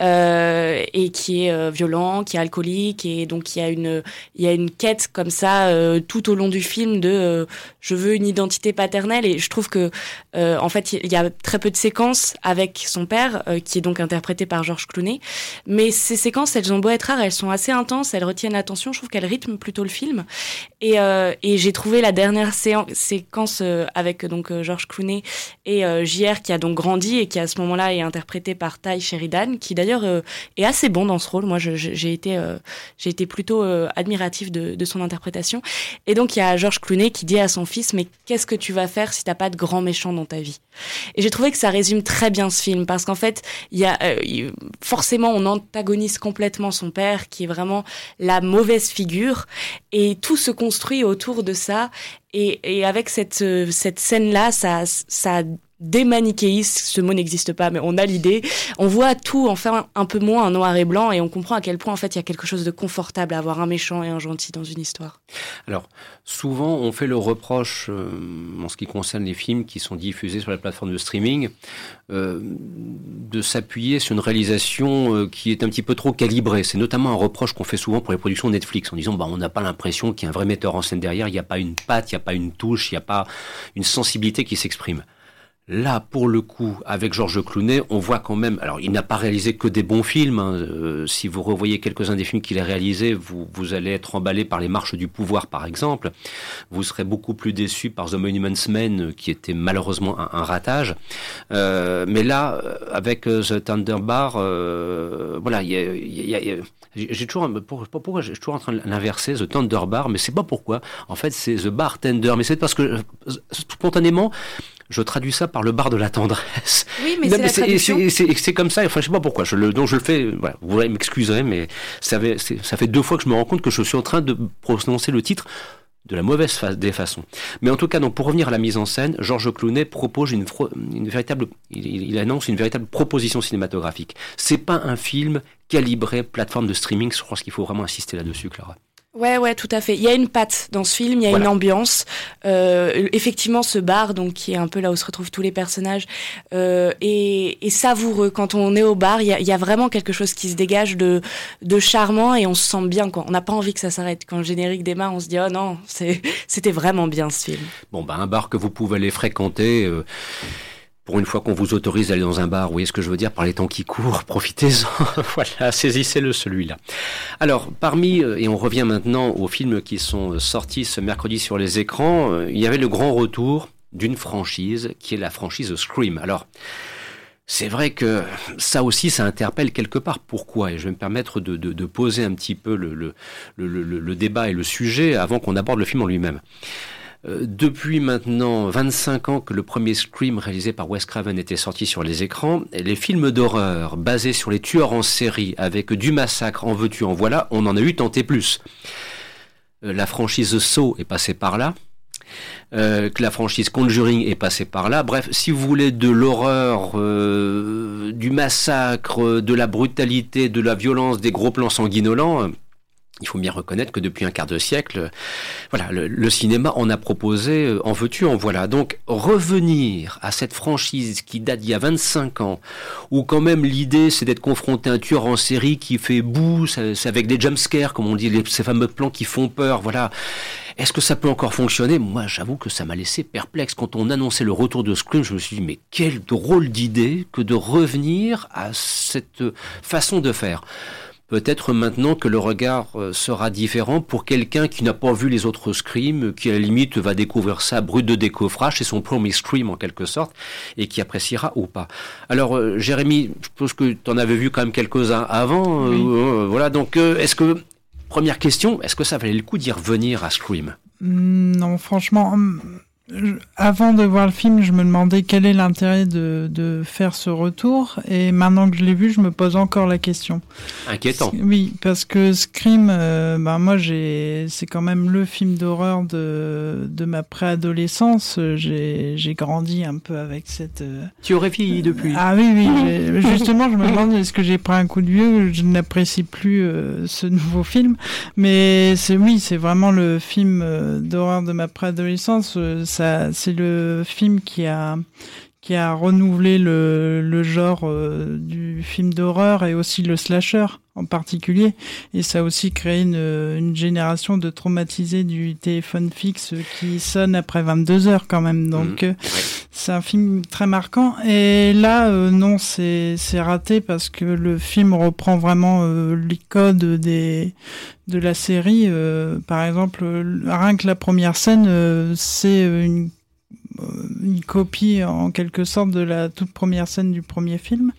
euh, et qui est violent, qui est alcoolique, et donc il y a une, il y a une quête comme ça tout au long du film de je veux une identité paternelle, et je trouve que en fait il y a très peu de séquences avec son père, qui est donc interprété par Georges Clooney, mais ces séquences, elles ont beau être rares, elles sont assez intenses, elles retiennent l'attention, je trouve qu'elles rythment plutôt le film, et, et j'ai trouvé la dernière séquence euh, avec donc euh, George Clooney et euh, JR qui a donc grandi et qui à ce moment-là est interprété par Ty Sheridan, qui d'ailleurs est assez bon dans ce rôle. Moi, j'ai été j'ai été plutôt admiratif de, son interprétation. Et donc il y a George Clooney qui dit à son fils mais qu'est-ce que tu vas faire si t'as pas de grand méchant dans ta vie? Et j'ai trouvé que ça résume très bien ce film parce qu'en fait il y a forcément on antagonise complètement son père qui est vraiment la mauvaise figure et tout se construit autour de ça et, et avec cette, euh, cette scène-là, ça, ça démanichéiste, ce mot n'existe pas, mais on a l'idée. On voit tout enfin un peu moins en noir et blanc et on comprend à quel point en fait il y a quelque chose de confortable à avoir un méchant et un gentil dans une histoire. Alors souvent on fait le reproche euh, en ce qui concerne les films qui sont diffusés sur la plateforme de streaming euh, de s'appuyer sur une réalisation euh, qui est un petit peu trop calibrée. C'est notamment un reproche qu'on fait souvent pour les productions Netflix en disant bah on n'a pas l'impression qu'il y a un vrai metteur en scène derrière, il n'y a pas une patte, il n'y a pas une touche, il n'y a pas une sensibilité qui s'exprime. Là, pour le coup, avec Georges Clooney, on voit quand même. Alors, il n'a pas réalisé que des bons films. Hein. Euh, si vous revoyez quelques-uns des films qu'il a réalisés, vous, vous allez être emballé par Les Marches du Pouvoir, par exemple. Vous serez beaucoup plus déçu par The Monuments Men, qui était malheureusement un, ratage. Euh, mais là, euh, avec The Thunder Bar, voilà, j'ai toujours, pourquoi j'ai toujours en train de l'inverser, The Thunder Bar, mais c'est pas pourquoi. En fait, c'est The Bartender, mais c'est parce que spontanément, je traduis ça par le bar de la tendresse. Oui, mais c'est comme ça. Enfin, je sais pas pourquoi. Je le, donc je le fais. Voilà, vous m'excuserez, mais ça fait, ça fait deux fois que je me rends compte que je suis en train de prononcer le titre de la mauvaise des façons. Mais en tout cas, donc pour revenir à la mise en scène, Georges Clooney propose une, une véritable, il, il, annonce une véritable proposition cinématographique. C'est pas un film calibré plateforme de streaming. Je crois qu'il faut vraiment insister là-dessus, Clara. Ouais, ouais, tout à fait. Il y a une patte dans ce film, il y a Voilà. une ambiance. Euh, effectivement, ce bar, donc qui est un peu là où se retrouvent tous les personnages, euh, est, est savoureux. Quand on est au bar, il y a, y a vraiment quelque chose qui se dégage de, de charmant et on se sent bien. Quoi. On n'a pas envie que ça s'arrête. Quand le générique démarre, on se dit oh non, (laughs) c'était vraiment bien ce film. Bon, bah, un bar que vous pouvez aller fréquenter. euh, pour une fois qu'on vous autorise d'aller dans un bar, vous voyez ce que je veux dire par les temps qui courent, (laughs) profitez-en. (laughs) voilà, saisissez-le celui-là. Alors, parmi, euh, et on revient maintenant aux films qui sont euh, sortis ce mercredi sur les écrans, euh, il y avait le grand retour d'une franchise qui est la franchise Scream. Alors, c'est vrai que ça aussi, ça interpelle quelque part. Pourquoi? Et je vais me permettre de, poser un petit peu le débat et le sujet avant qu'on aborde le film en lui-même. Euh, depuis maintenant 25 ans que le premier Scream réalisé par Wes Craven était sorti sur les écrans, les films d'horreur basés sur les tueurs en série avec du massacre en veux-tu en voilà, on en a eu tenté plus. Euh, la franchise Saw est passée par là. Euh, que la franchise Conjuring est passée par là. Bref, si vous voulez de l'horreur, euh, du massacre, euh, de la brutalité, de la violence, des gros plans sanguinolents, euh, il faut bien reconnaître que depuis un quart de siècle, euh, voilà, le, cinéma en a proposé, euh, en veux-tu, en voilà. Donc revenir à cette franchise qui date d'il y a 25 ans, où quand même l'idée c'est d'être confronté à un tueur en série qui fait boue, c'est avec des jumpscares, comme on dit, ces fameux plans qui font peur, voilà. Est-ce que ça peut encore fonctionner? Moi, j'avoue que ça m'a laissé perplexe. Quand on annonçait le retour de Scream, je me suis dit, mais quelle drôle d'idée que de revenir à cette façon de faire. Peut-être maintenant que le regard euh, sera différent pour quelqu'un qui n'a pas vu les autres Scream, qui à la limite va découvrir ça brut de décoffrage, c'est son premier Scream en quelque sorte, et qui appréciera ou pas. Alors, euh, Jérémy, je pense que tu en avais vu quand même quelques-uns avant. euh, Oui. euh, voilà, donc euh, est-ce que, première question, est-ce que ça valait le coup d'y revenir à Scream Mm, Non, franchement, je- avant de voir le film, je me demandais quel est l'intérêt de, de faire ce retour. Et maintenant que je l'ai vu, je me pose encore la question. Inquiétant. Oui, parce que Scream, euh, ben moi, j'ai, c'est quand même le film d'horreur de, de ma préadolescence. J'ai, j'ai grandi un peu avec cette. euh, Tu aurais vieilli depuis. Ah oui, oui. Justement, je me demande est-ce que j'ai pris un coup de vieux Je n'apprécie plus euh, ce nouveau film, mais c'est oui, c'est vraiment le film euh, d'horreur de ma préadolescence. Euh, c'est le film qui a qui a renouvelé le, le genre euh, du film d'horreur et aussi le slasher en particulier. Et ça a aussi créé une, une génération de traumatisés du téléphone fixe qui sonne après 22 heures quand même. Donc euh, c'est un film très marquant. Et là, euh, non, c'est raté parce que le film reprend vraiment euh, les codes des de la série. Par exemple, rien que la première scène, c'est une une copie en quelque sorte de la toute première scène du premier film.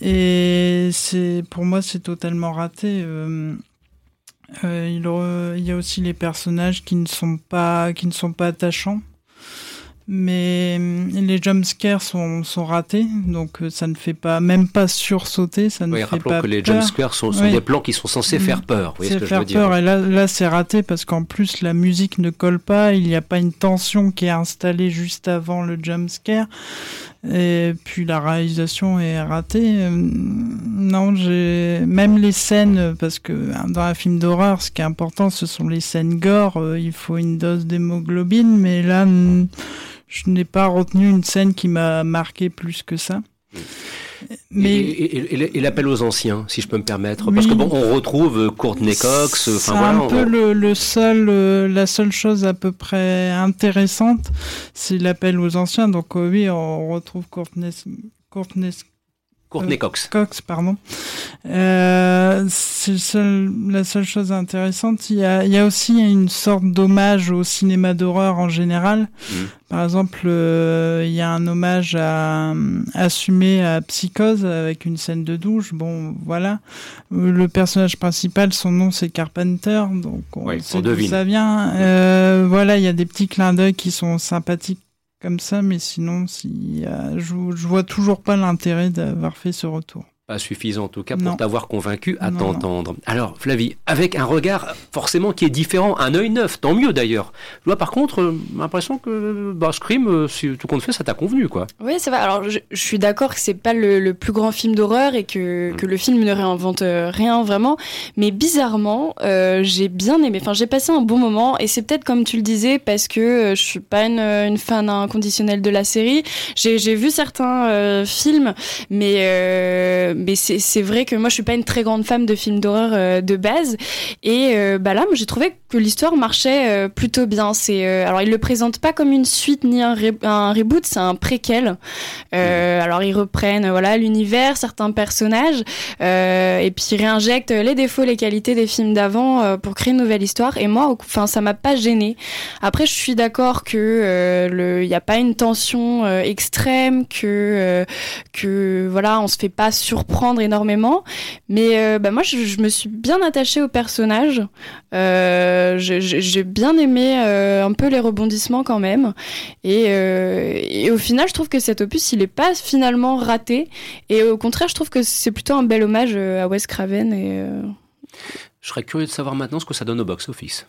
Et c'est pour moi c'est totalement raté. Euh, euh, il, il y a aussi les personnages qui ne sont pas qui ne sont pas attachants. Mais euh, les jumpscares sont, sont ratés, donc euh, ça ne fait pas, même pas sursauter, ça ne Oui, fait rappelons pas que les jumpscares sont, sont Oui. des plans qui sont censés faire peur. Vous voyez ce que je faire veux dire peur. Et là, là c'est raté parce qu'en plus, la musique ne colle pas. Il n'y a pas une tension qui est installée juste avant le jump scare. Et puis la réalisation est ratée. Euh, Non, j'ai même les scènes parce que hein, dans un film d'horreur, ce qui est important, ce sont les scènes gore. Il faut une dose d'hémoglobine, mais là, je n'ai pas retenu une scène qui m'a marqué plus que ça. Mais... Et, et- et- et l'appel aux anciens, si je peux me permettre. Parce Oui. que bon, on retrouve euh, Courtney Cox. euh, C'est voilà. un peu on- le, le seul, euh, la seule chose à peu près intéressante, c'est l'appel aux anciens. Donc euh, oui, on retrouve Courtney, Courtney Courtney Cox. Cox, pardon. Euh, c'est le seul- la seule chose intéressante. Il y a, il y a aussi une sorte d'hommage au cinéma d'horreur en général. Mhm. Par exemple, euh, il y a un hommage à, assumé à Psychose avec une scène de douche. Bon, voilà. Le personnage principal, son nom c'est Carpenter, donc on Oui, sait d'où devine. ça vient. Euh, voilà, il y a des petits clins d'œil qui sont sympathiques comme ça, mais sinon, si, euh, je, je vois toujours pas l'intérêt d'avoir fait ce retour. Pas suffisant en tout cas pour t'avoir convaincu à t'entendre. Alors Flavie, avec un regard forcément qui est différent, un œil neuf, tant mieux d'ailleurs. Moi par contre, euh, l'impression que bah, Scream, euh, si tout compte fait, ça t'a convenu quoi. Oui, c'est vrai. Alors je, suis d'accord que c'est pas le, plus grand film d'horreur et que, mm. que, le film ne réinvente euh, rien vraiment, mais bizarrement, j'ai bien aimé. Enfin, j'ai passé un bon moment et c'est peut-être comme tu le disais parce que je suis pas une, une fan inconditionnelle de la série. J'ai vu certains films, mais mais c'est vrai que moi je suis pas une très grande femme de films d'horreur euh, de base. Et euh, bah là moi j'ai trouvé que l'histoire marchait euh, plutôt bien. C'est alors il le présente pas comme une suite ni un, un reboot c'est un préquel. Alors ils reprennent voilà l'univers certains personnages et puis ils réinjectent les défauts les qualités des films d'avant pour créer une nouvelle histoire. Et moi enfin ça m'a pas gêné après je suis d'accord que le il y a pas une tension extrême que que voilà on se fait pas sur prendre énormément. Mais euh, bah, moi, je, me suis bien attachée au personnage. Euh, j'ai bien aimé euh, un peu les rebondissements quand même. Et, au final, je trouve que cet opus, il est pas finalement raté. Et au contraire, je trouve que c'est plutôt un bel hommage à Wes Craven. Et, Je serais curieux de savoir maintenant ce que ça donne au box-office.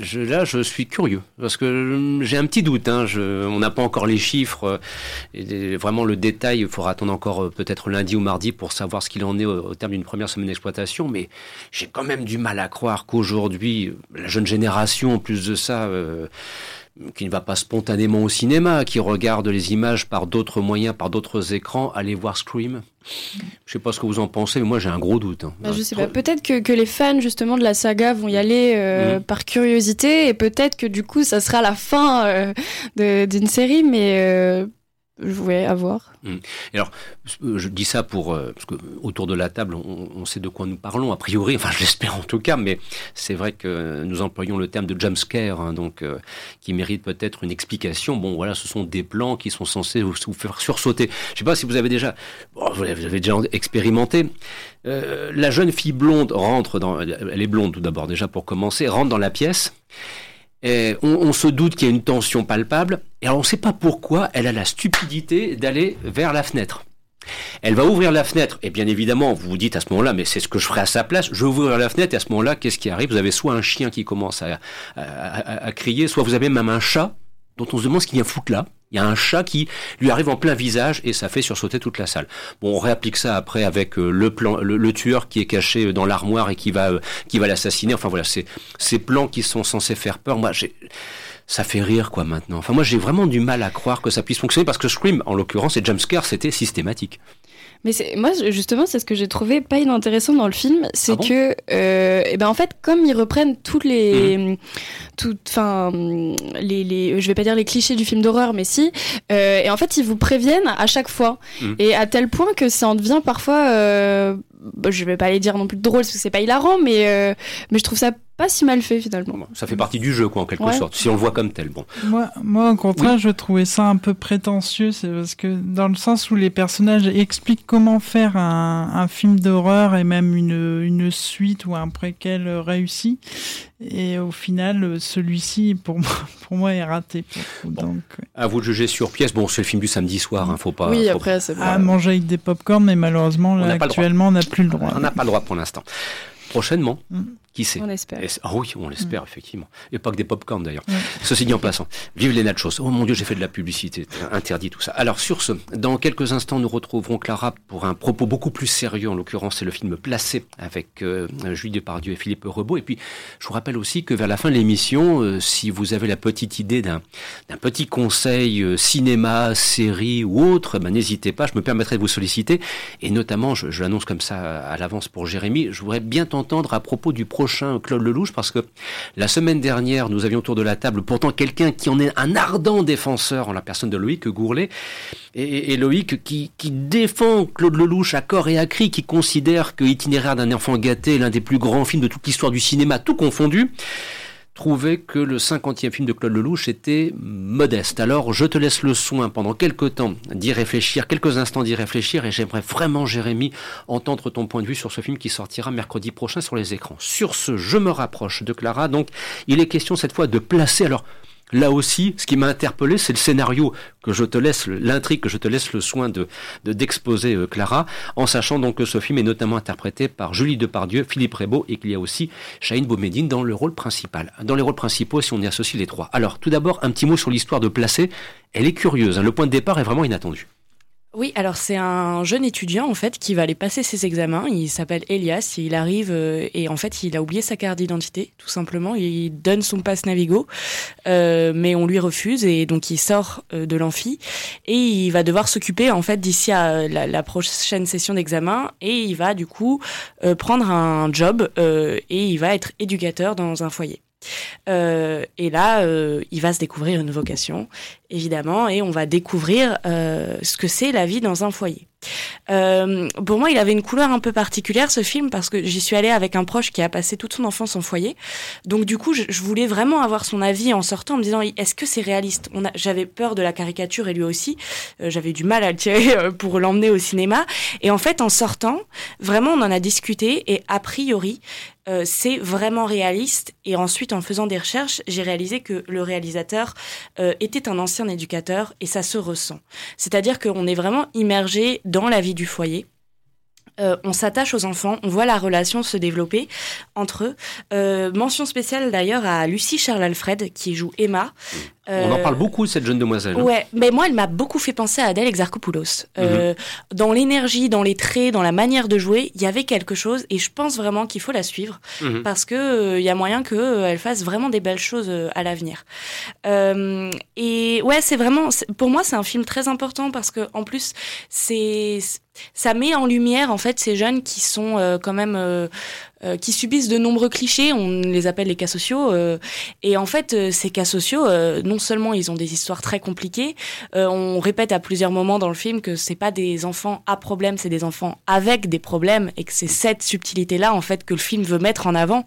Je, là, je suis curieux parce que j'ai un petit doute. Hein, je, on n'a pas encore les chiffres et vraiment le détail. Il faudra attendre encore euh, peut-être lundi ou mardi pour savoir ce qu'il en est au, terme d'une première semaine d'exploitation. Mais j'ai quand même du mal à croire qu'aujourd'hui, la jeune génération, en plus de ça, euh, qui ne va pas spontanément au cinéma, qui regarde les images par d'autres moyens, par d'autres écrans, aller voir Scream. Je sais pas ce que vous en pensez, mais moi j'ai un gros doute. Hein. Bah, je sais pas. Peut-être que, que, les fans justement de la saga vont y aller euh, mm. par curiosité, et peut-être que du coup ça sera la fin euh, d'une série, mais euh, voulais avoir. Hum. alors, euh, je dis ça pour euh, parce que autour de la table, on, sait de quoi nous parlons a priori. (laughs) Enfin, je l'espère en tout cas, mais c'est vrai que nous employons le terme de jumpscare, hein, donc euh, qui mérite peut-être une explication. Bon, voilà, ce sont des plans qui sont censés vous, faire sursauter. Je sais pas si vous avez déjà, vous avez déjà expérimenté. la jeune fille blonde rentre dans, elle est blonde tout d'abord déjà pour commencer, rentre dans la pièce on, se doute qu'il y a une tension palpable, et alors on ne sait pas pourquoi elle a la stupidité d'aller vers la fenêtre. Elle va ouvrir la fenêtre, et bien évidemment, vous vous dites à ce moment-là, mais c'est ce que je ferai à sa place, je vais ouvrir la fenêtre, et à ce moment-là, qu'est-ce qui arrive? Vous avez soit un chien qui commence à, crier, soit vous avez même un chat dont on se demande ce qu'il vient foutre là. Il y a un chat qui lui arrive en plein visage et ça fait sursauter toute la salle. Bon, on réapplique ça après avec euh, le plan, le, tueur qui est caché dans l'armoire et qui va, euh, qui va l'assassiner. Enfin voilà, c'est ces plans qui sont censés faire peur. Moi, j'ai ça fait rire quoi maintenant. Enfin moi j'ai vraiment du mal à croire que ça puisse fonctionner parce que Scream en l'occurrence et Jumpscare c'était systématique. Mais moi, justement, c'est ce que j'ai trouvé pas inintéressant dans le film, c'est ah que, euh, et eh ben en fait, comme ils reprennent toutes les, mhm. Toutes, enfin, les, les, je vais pas dire les clichés du film d'horreur, mais si, euh, et en fait, ils vous préviennent à chaque fois, mhm. et à tel point que ça en devient parfois, euh, bah, je vais pas les dire non plus drôle parce que c'est pas hilarant, mais euh, mais je trouve ça pas si mal fait finalement. Ça fait partie du jeu, quoi, en quelque sorte, si on le voit comme tel. Bon. Moi, moi au contraire, je trouvais ça un peu prétentieux, c'est parce que dans le sens où les personnages expliquent comment faire un, un film d'horreur et même une, une suite ou un préquel réussi, et au final, celui-ci, pour moi, (laughs) pour moi, est raté. Donc, À vous de juger sur pièce. Bon, c'est le film du samedi soir, hein, faut pas. Oui, faut... après, c'est À manger avec des pop-corn, mais malheureusement, là, actuellement, on n'a plus le droit. On n'a pas le droit pour l'instant. Prochainement, mm. Qui sait On espère. Ah oui, on l'espère, mm. effectivement. Et pas que des pop-corn d'ailleurs. Ceci dit en passant. Vive les nachos. Oh mon Dieu, j'ai fait de la publicité. Interdit tout ça. Alors sur ce, dans quelques instants, nous retrouverons Clara pour un propos beaucoup plus sérieux. En l'occurrence, c'est le film Placé avec euh, Julie Depardieu et Philippe Rebaud. Et puis, je vous rappelle aussi que vers la fin de l'émission, euh, si vous avez la petite idée d'un petit conseil euh, cinéma, série ou autre, ben, n'hésitez pas. Je me permettrai de vous solliciter. Et notamment, je, je l'annonce comme ça à l'avance pour Jérémy, je voudrais bien t'entendre à propos du projet Claude Lelouch parce que la semaine dernière, nous avions autour de la table pourtant quelqu'un qui en est un ardent défenseur en la personne de Loïc Gourlet. Et, Loïc qui, qui, défend Claude Lelouch à corps et à cri, qui considère que Itinéraire d'un enfant gâté est l'un des plus grands films de toute l'histoire du cinéma, tout confondu trouvait que le 50e film de Claude Lelouch était modeste. Alors je te laisse le soin pendant quelques temps d'y réfléchir, quelques instants d'y réfléchir, et j'aimerais vraiment, Jérémy, entendre ton point de vue sur ce film qui sortira mercredi prochain sur les écrans. Sur ce, je me rapproche de Clara, donc il est question cette fois de placer, alors Là aussi, ce qui m'a interpellé, c'est le scénario que je te laisse, l'intrigue que je te laisse le soin de d'exposer, euh, Clara, en sachant donc que ce film est notamment interprété par Julie Depardieu, Philippe Rebaud et qu'il y a aussi Chahine Boumedine dans le rôle principal. Dans les rôles principaux, si on y associe les trois. Alors, tout d'abord, un petit mot sur l'histoire de Placé. Elle est curieuse. Hein. Le point de départ est vraiment inattendu. Oui, alors c'est un jeune étudiant en fait qui va aller passer ses examens. Il s'appelle Elias. Il arrive euh, et en fait il a oublié sa carte d'identité, tout simplement. Il donne son passe Navigo, euh, mais on lui refuse et donc il sort euh, de l'amphi et il va devoir s'occuper en fait d'ici à la, prochaine session d'examen et il va du coup prendre un job et il va être éducateur dans un foyer. Euh, et là, euh, il va se découvrir une vocation, évidemment, et on va découvrir euh, ce que c'est la vie dans un foyer. Euh, pour moi, il avait une couleur un peu particulière ce film parce que j'y suis allée avec un proche qui a passé toute son enfance en foyer. Donc du coup, je, voulais vraiment avoir son avis en sortant, en me disant est-ce que c'est réaliste? J'avais peur de la caricature et lui aussi. Euh, J'avais du mal à le tirer pour l'emmener au cinéma. Et en fait, en sortant, vraiment, on en a discuté et a priori, euh, c'est vraiment réaliste. Et ensuite, en faisant des recherches, j'ai réalisé que le réalisateur euh, était un ancien éducateur et ça se ressent. C'est-à-dire qu'on est vraiment immergé dans la vie du foyer. Euh, on s'attache aux enfants, on voit la relation se développer entre eux. Euh, mention spéciale d'ailleurs à Lucie Charles-Alfred qui joue Emma. On en parle beaucoup cette jeune demoiselle. Hein. Ouais, mais moi elle m'a beaucoup fait penser à Adèle Exarchopoulos. Euh, mhm. Dans l'énergie, dans les traits, dans la manière de jouer, il y avait quelque chose et je pense vraiment qu'il faut la suivre mhm. parce que il y a moyen qu'elle fasse vraiment des belles choses à l'avenir. et ouais, c'est vraiment, pour moi c'est un film très important parce que en plus c'est ça met en lumière en fait ces jeunes qui sont euh, quand même euh, euh, qui subissent de nombreux clichés, on les appelle les cas sociaux et en fait ces cas sociaux non seulement ils ont des histoires très compliquées, on répète à plusieurs moments dans le film que c'est pas des enfants à problème, c'est des enfants avec des problèmes et que c'est cette subtilité là en fait que le film veut mettre en avant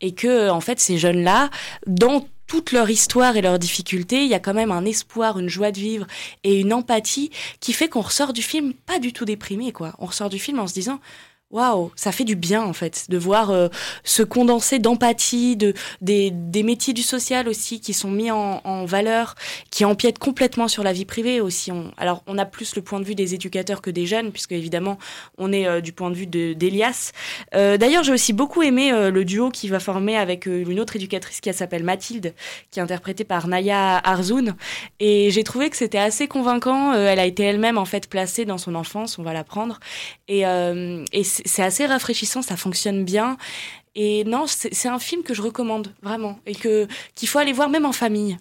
et que en fait ces jeunes là dans toute leur histoire et leurs difficultés, il y a quand même un espoir, une joie de vivre et une empathie qui fait qu'on ressort du film pas du tout déprimé, quoi. On ressort du film en se disant waouh, ça fait du bien en fait de voir euh, ce condensé d'empathie, de des, des, métiers du social aussi qui sont mis en, valeur, qui empiètent complètement sur la vie privée aussi. Alors on a plus le point de vue des éducateurs que des jeunes, puisque évidemment on est euh, du point de vue d'Elias. Euh, D'ailleurs j'ai aussi beaucoup aimé euh, le duo qui va former avec une autre éducatrice qui s'appelle Mathilde, qui est interprétée par Naya Arzoun, et j'ai trouvé que c'était assez convaincant. elle a été elle-même en fait placée dans son enfance, on va l'apprendre, et, et c'est assez rafraîchissant, ça fonctionne bien. Et non, c'est un film que je recommande vraiment et que qu'il faut aller voir même en famille.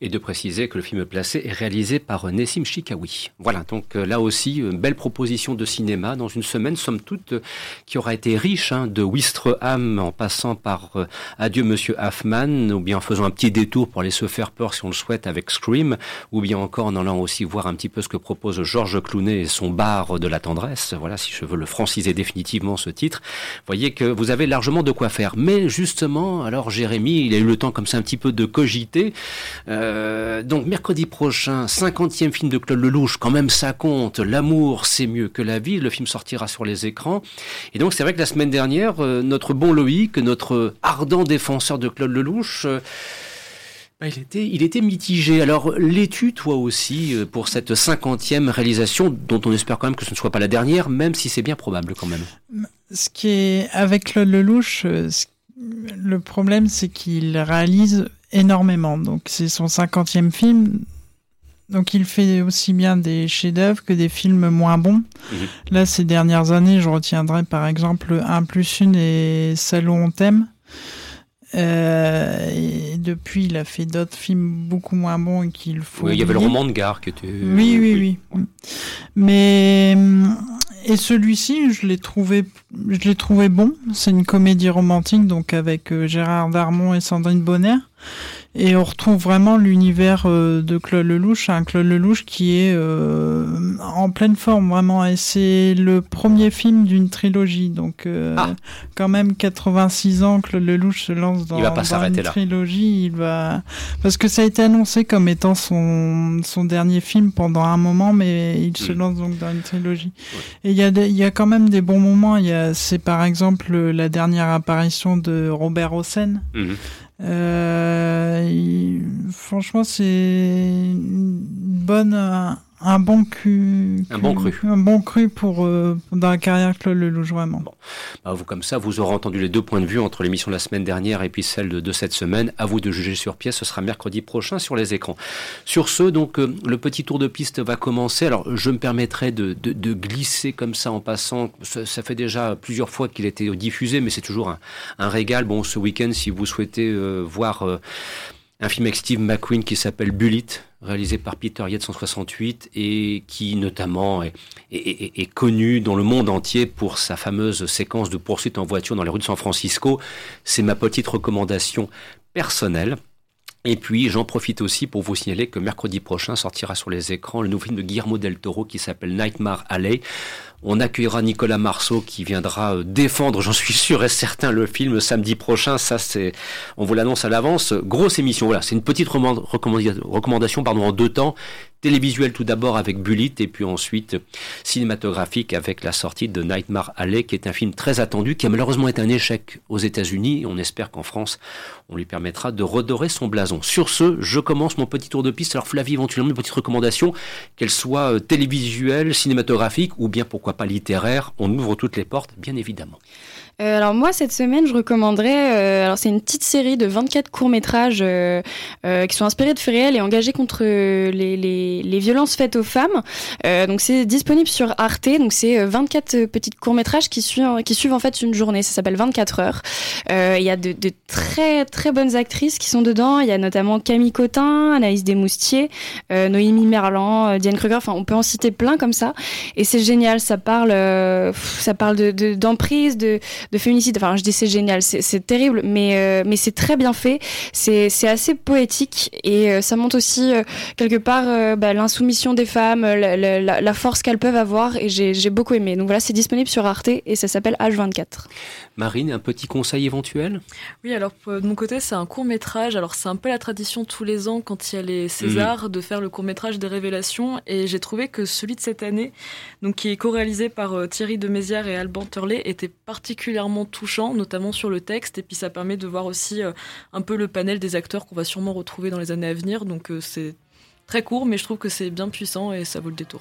Et de préciser que le film placé est réalisé par Nessim Chikawi. Voilà, donc euh, là aussi, une belle proposition de cinéma dans une semaine, somme toute, euh, qui aura été riche, hein, de Wistreham en passant par euh, Adieu Monsieur Hoffman, ou bien en faisant un petit détour pour aller se faire peur si on le souhaite avec Scream, ou bien encore en allant aussi voir un petit peu ce que propose Georges Clooney et son bar de la tendresse. Voilà, si je veux le franciser définitivement ce titre. Voyez que vous avez largement de quoi faire. Mais justement, alors Jérémy, il a eu le temps comme ça un petit peu de cogiter. Euh, donc mercredi prochain, 50e film de Claude Lelouch, quand même ça compte, l'amour c'est mieux que la vie, le film sortira sur les écrans. Et donc c'est vrai que la semaine dernière, euh, notre bon Loïc, notre ardent défenseur de Claude Lelouch, euh, bah, il, était, il était mitigé. Alors, l'es-tu, toi aussi, pour cette cinquantième réalisation, dont on espère quand même que ce ne soit pas la dernière, même si c'est bien probable quand même? Ce qui est avec Claude Lelouch, le problème, c'est qu'il réalise énormément. Donc c'est son cinquantième film. Donc il fait aussi bien des chefs-d'œuvre que des films moins bons. Mhm. Là, ces dernières années, je retiendrai par exemple Un plus une et Salon on t'aime. Euh, et depuis, il a fait d'autres films beaucoup moins bons et qu'il faut. Oui, il y avait le roman de gare qui était. Oui, oui, oui. Mais et celui-ci, je l'ai trouvé, je l'ai trouvé bon. C'est une comédie romantique, donc avec euh, Gérard Darmon et Sandrine Bonner. Et on retrouve vraiment l'univers euh, de Claude Lelouch, un Claude Lelouch qui est euh, en pleine forme vraiment. Et c'est le premier film d'une trilogie, donc euh, ah. quand même 86 ans, Claude Lelouch se lance dans, une trilogie. Il va parce que ça a été annoncé comme étant son son dernier film pendant un moment, mais il se hmm. lance donc dans une trilogie. Et il y a il y a quand même des bons moments. Il y a c'est par exemple la dernière apparition de Robert Hossein. Hmm. Euh, franchement, c'est une bonne, un bon cru, un bon cru, un bon cru pour euh, dans la carrière Claude Lelouch vraiment. Bon. Bah, vous comme ça, vous aurez entendu les deux points de vue entre l'émission de la semaine dernière et puis celle de, de, cette semaine. À vous de juger sur pièce. Ce sera mercredi prochain sur les écrans. Sur ce, donc euh, le petit tour de piste va commencer. Alors je me permettrai de, de, de glisser comme ça en passant. Ça, ça fait déjà plusieurs fois qu'il a été diffusé, mais c'est toujours un, un, régal. Bon, ce week-end, si vous souhaitez euh, voir euh, un film avec Steve McQueen qui s'appelle Bullet, réalisé par Peter Yates 168 et qui notamment est, est, connu dans le monde entier pour sa fameuse séquence de poursuite en voiture dans les rues de San Francisco. C'est ma petite recommandation personnelle. Et puis, j'en profite aussi pour vous signaler que mercredi prochain sortira sur les écrans le nouveau film de Guillermo del Toro qui s'appelle Nightmare Alley. On accueillera Nicolas Marceau qui viendra défendre, j'en suis sûr et certain, le film samedi prochain. Ça, c'est, on vous l'annonce à l'avance. Grosse émission. Voilà, c'est une petite recommandation, pardon, en deux temps. Télévisuel tout d'abord avec Bullet et puis ensuite cinématographique avec la sortie de Nightmare Alley qui est un film très attendu qui a malheureusement été un échec aux États-Unis. On espère qu'en France, on lui permettra de redorer son blason. Sur ce, je commence mon petit tour de piste. Alors Flavie, éventuellement une petite recommandation, qu'elle soit télévisuelle, cinématographique ou bien pourquoi pas littéraire. On ouvre toutes les portes, bien évidemment. Euh, alors moi cette semaine je recommanderais euh, alors c'est une petite série de 24 courts métrages euh, euh, qui sont inspirés de faits réels et engagés contre les, les, les violences faites aux femmes. Euh, donc c'est disponible sur Arte donc c'est 24 petites courts métrages qui suivent qui suivent en fait une journée. Ça s'appelle 24 heures. Il y a de, de, très très bonnes actrices qui sont dedans. Il y a notamment Camille Cotin, Anaïs Desmoustiers, Noémie Merlan, Diane Kruger. Enfin on peut en citer plein comme ça et c'est génial. Ça parle ça parle de d'emprise de de féminicide. Enfin, je dis c'est génial, c'est terrible, mais euh, mais c'est très bien fait. C'est assez poétique et euh, ça montre aussi euh, quelque part euh, bah, l'insoumission des femmes, la, la, la force qu'elles peuvent avoir et j'ai beaucoup aimé. Donc voilà, c'est disponible sur Arte et ça s'appelle H24. Marine, un petit conseil éventuel? Oui, alors de mon côté, c'est un court métrage. Alors c'est un peu la tradition tous les ans quand il y a les Césars mmh. de faire le court métrage des révélations et j'ai trouvé que celui de cette année, donc qui est co-réalisé par Thierry de Mézières et Alban Turlet, était particulièrement touchant, notamment sur le texte, et puis ça permet de voir aussi euh, un peu le panel des acteurs qu'on va sûrement retrouver dans les années à venir. Donc euh, c'est très court, mais je trouve que c'est bien puissant et ça vaut le détour.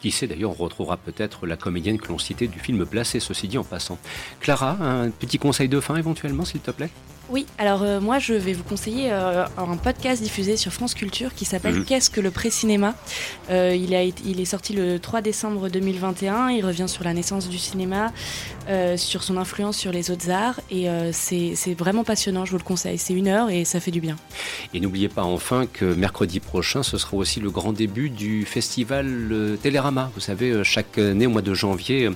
Qui sait d'ailleurs, on retrouvera peut-être la comédienne que l'on citait du film Placé, ceci dit en passant. Clara, un petit conseil de fin éventuellement, s'il te plaît? Oui, alors euh, moi je vais vous conseiller euh, un podcast diffusé sur France Culture qui s'appelle mmh. Qu'est-ce que le pré-cinéma? Euh, il, a, il est sorti le 3 décembre 2021, il revient sur la naissance du cinéma, sur son influence sur les autres arts et c'est vraiment passionnant, je vous le conseille. C'est une heure et ça fait du bien. Et n'oubliez pas enfin que mercredi prochain ce sera aussi le grand début du festival Télérama. Vous savez, chaque année au mois de janvier,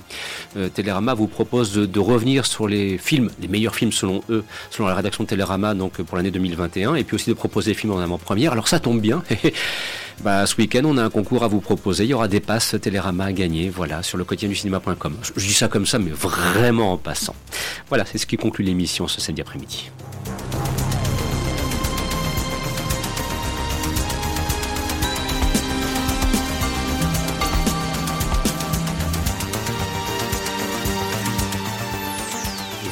Télérama vous propose de, de revenir sur les films, les meilleurs films selon eux, selon la rédaction Télérama donc pour l'année 2021 et puis aussi de proposer des films en avant-première. Alors ça tombe bien. (laughs) bah, ce week-end, on a un concours à vous proposer. Il y aura des passes Télérama à gagner, voilà, sur le quotidien du cinéma.com. Je dis ça comme ça, mais vraiment en passant. Voilà, c'est ce qui conclut l'émission ce samedi après-midi.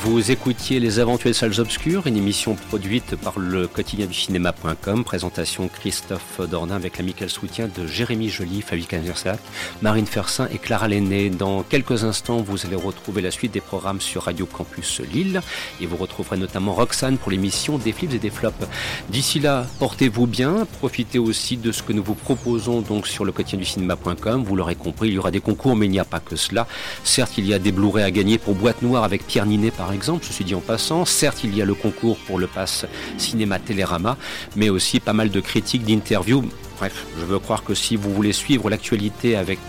Vous écoutiez Les Aventures Salles Obscures, une émission produite par le quotidien du cinéma.com. Présentation Christophe Dordain avec l'amical soutien de Jérémy Joly, Fabien Canversac, Marine Fersin et Clara Lenné. Dans quelques instants, vous allez retrouver la suite des programmes sur Radio Campus Lille et vous retrouverez notamment Roxane pour l'émission des flips et des flops. D'ici là, portez-vous bien. Profitez aussi de ce que nous vous proposons donc sur le quotidien du cinéma.com. Vous l'aurez compris, il y aura des concours, mais il n'y a pas que cela. Certes, il y a des Blu-ray à gagner pour Boîte Noire avec Pierre Ninet par exemple, je suis dit en passant. Certes, il y a le concours pour le pass cinéma Télérama, mais aussi pas mal de critiques, d'interviews. Bref, je veux croire que si vous voulez suivre l'actualité avec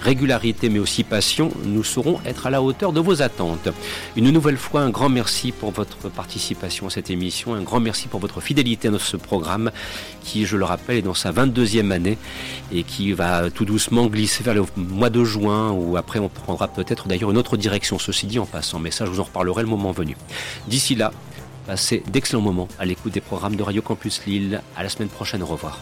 régularité mais aussi passion, nous saurons être à la hauteur de vos attentes. Une nouvelle fois, un grand merci pour votre participation à cette émission, un grand merci pour votre fidélité à ce programme qui, je le rappelle, est dans sa 22e année et qui va tout doucement glisser vers le mois de juin ou après on prendra peut-être d'ailleurs une autre direction, ceci dit en passant, mais ça je vous en reparlerai le moment venu. D'ici là, passez d'excellents moments à l'écoute des programmes de Radio Campus Lille. À la semaine prochaine, au revoir.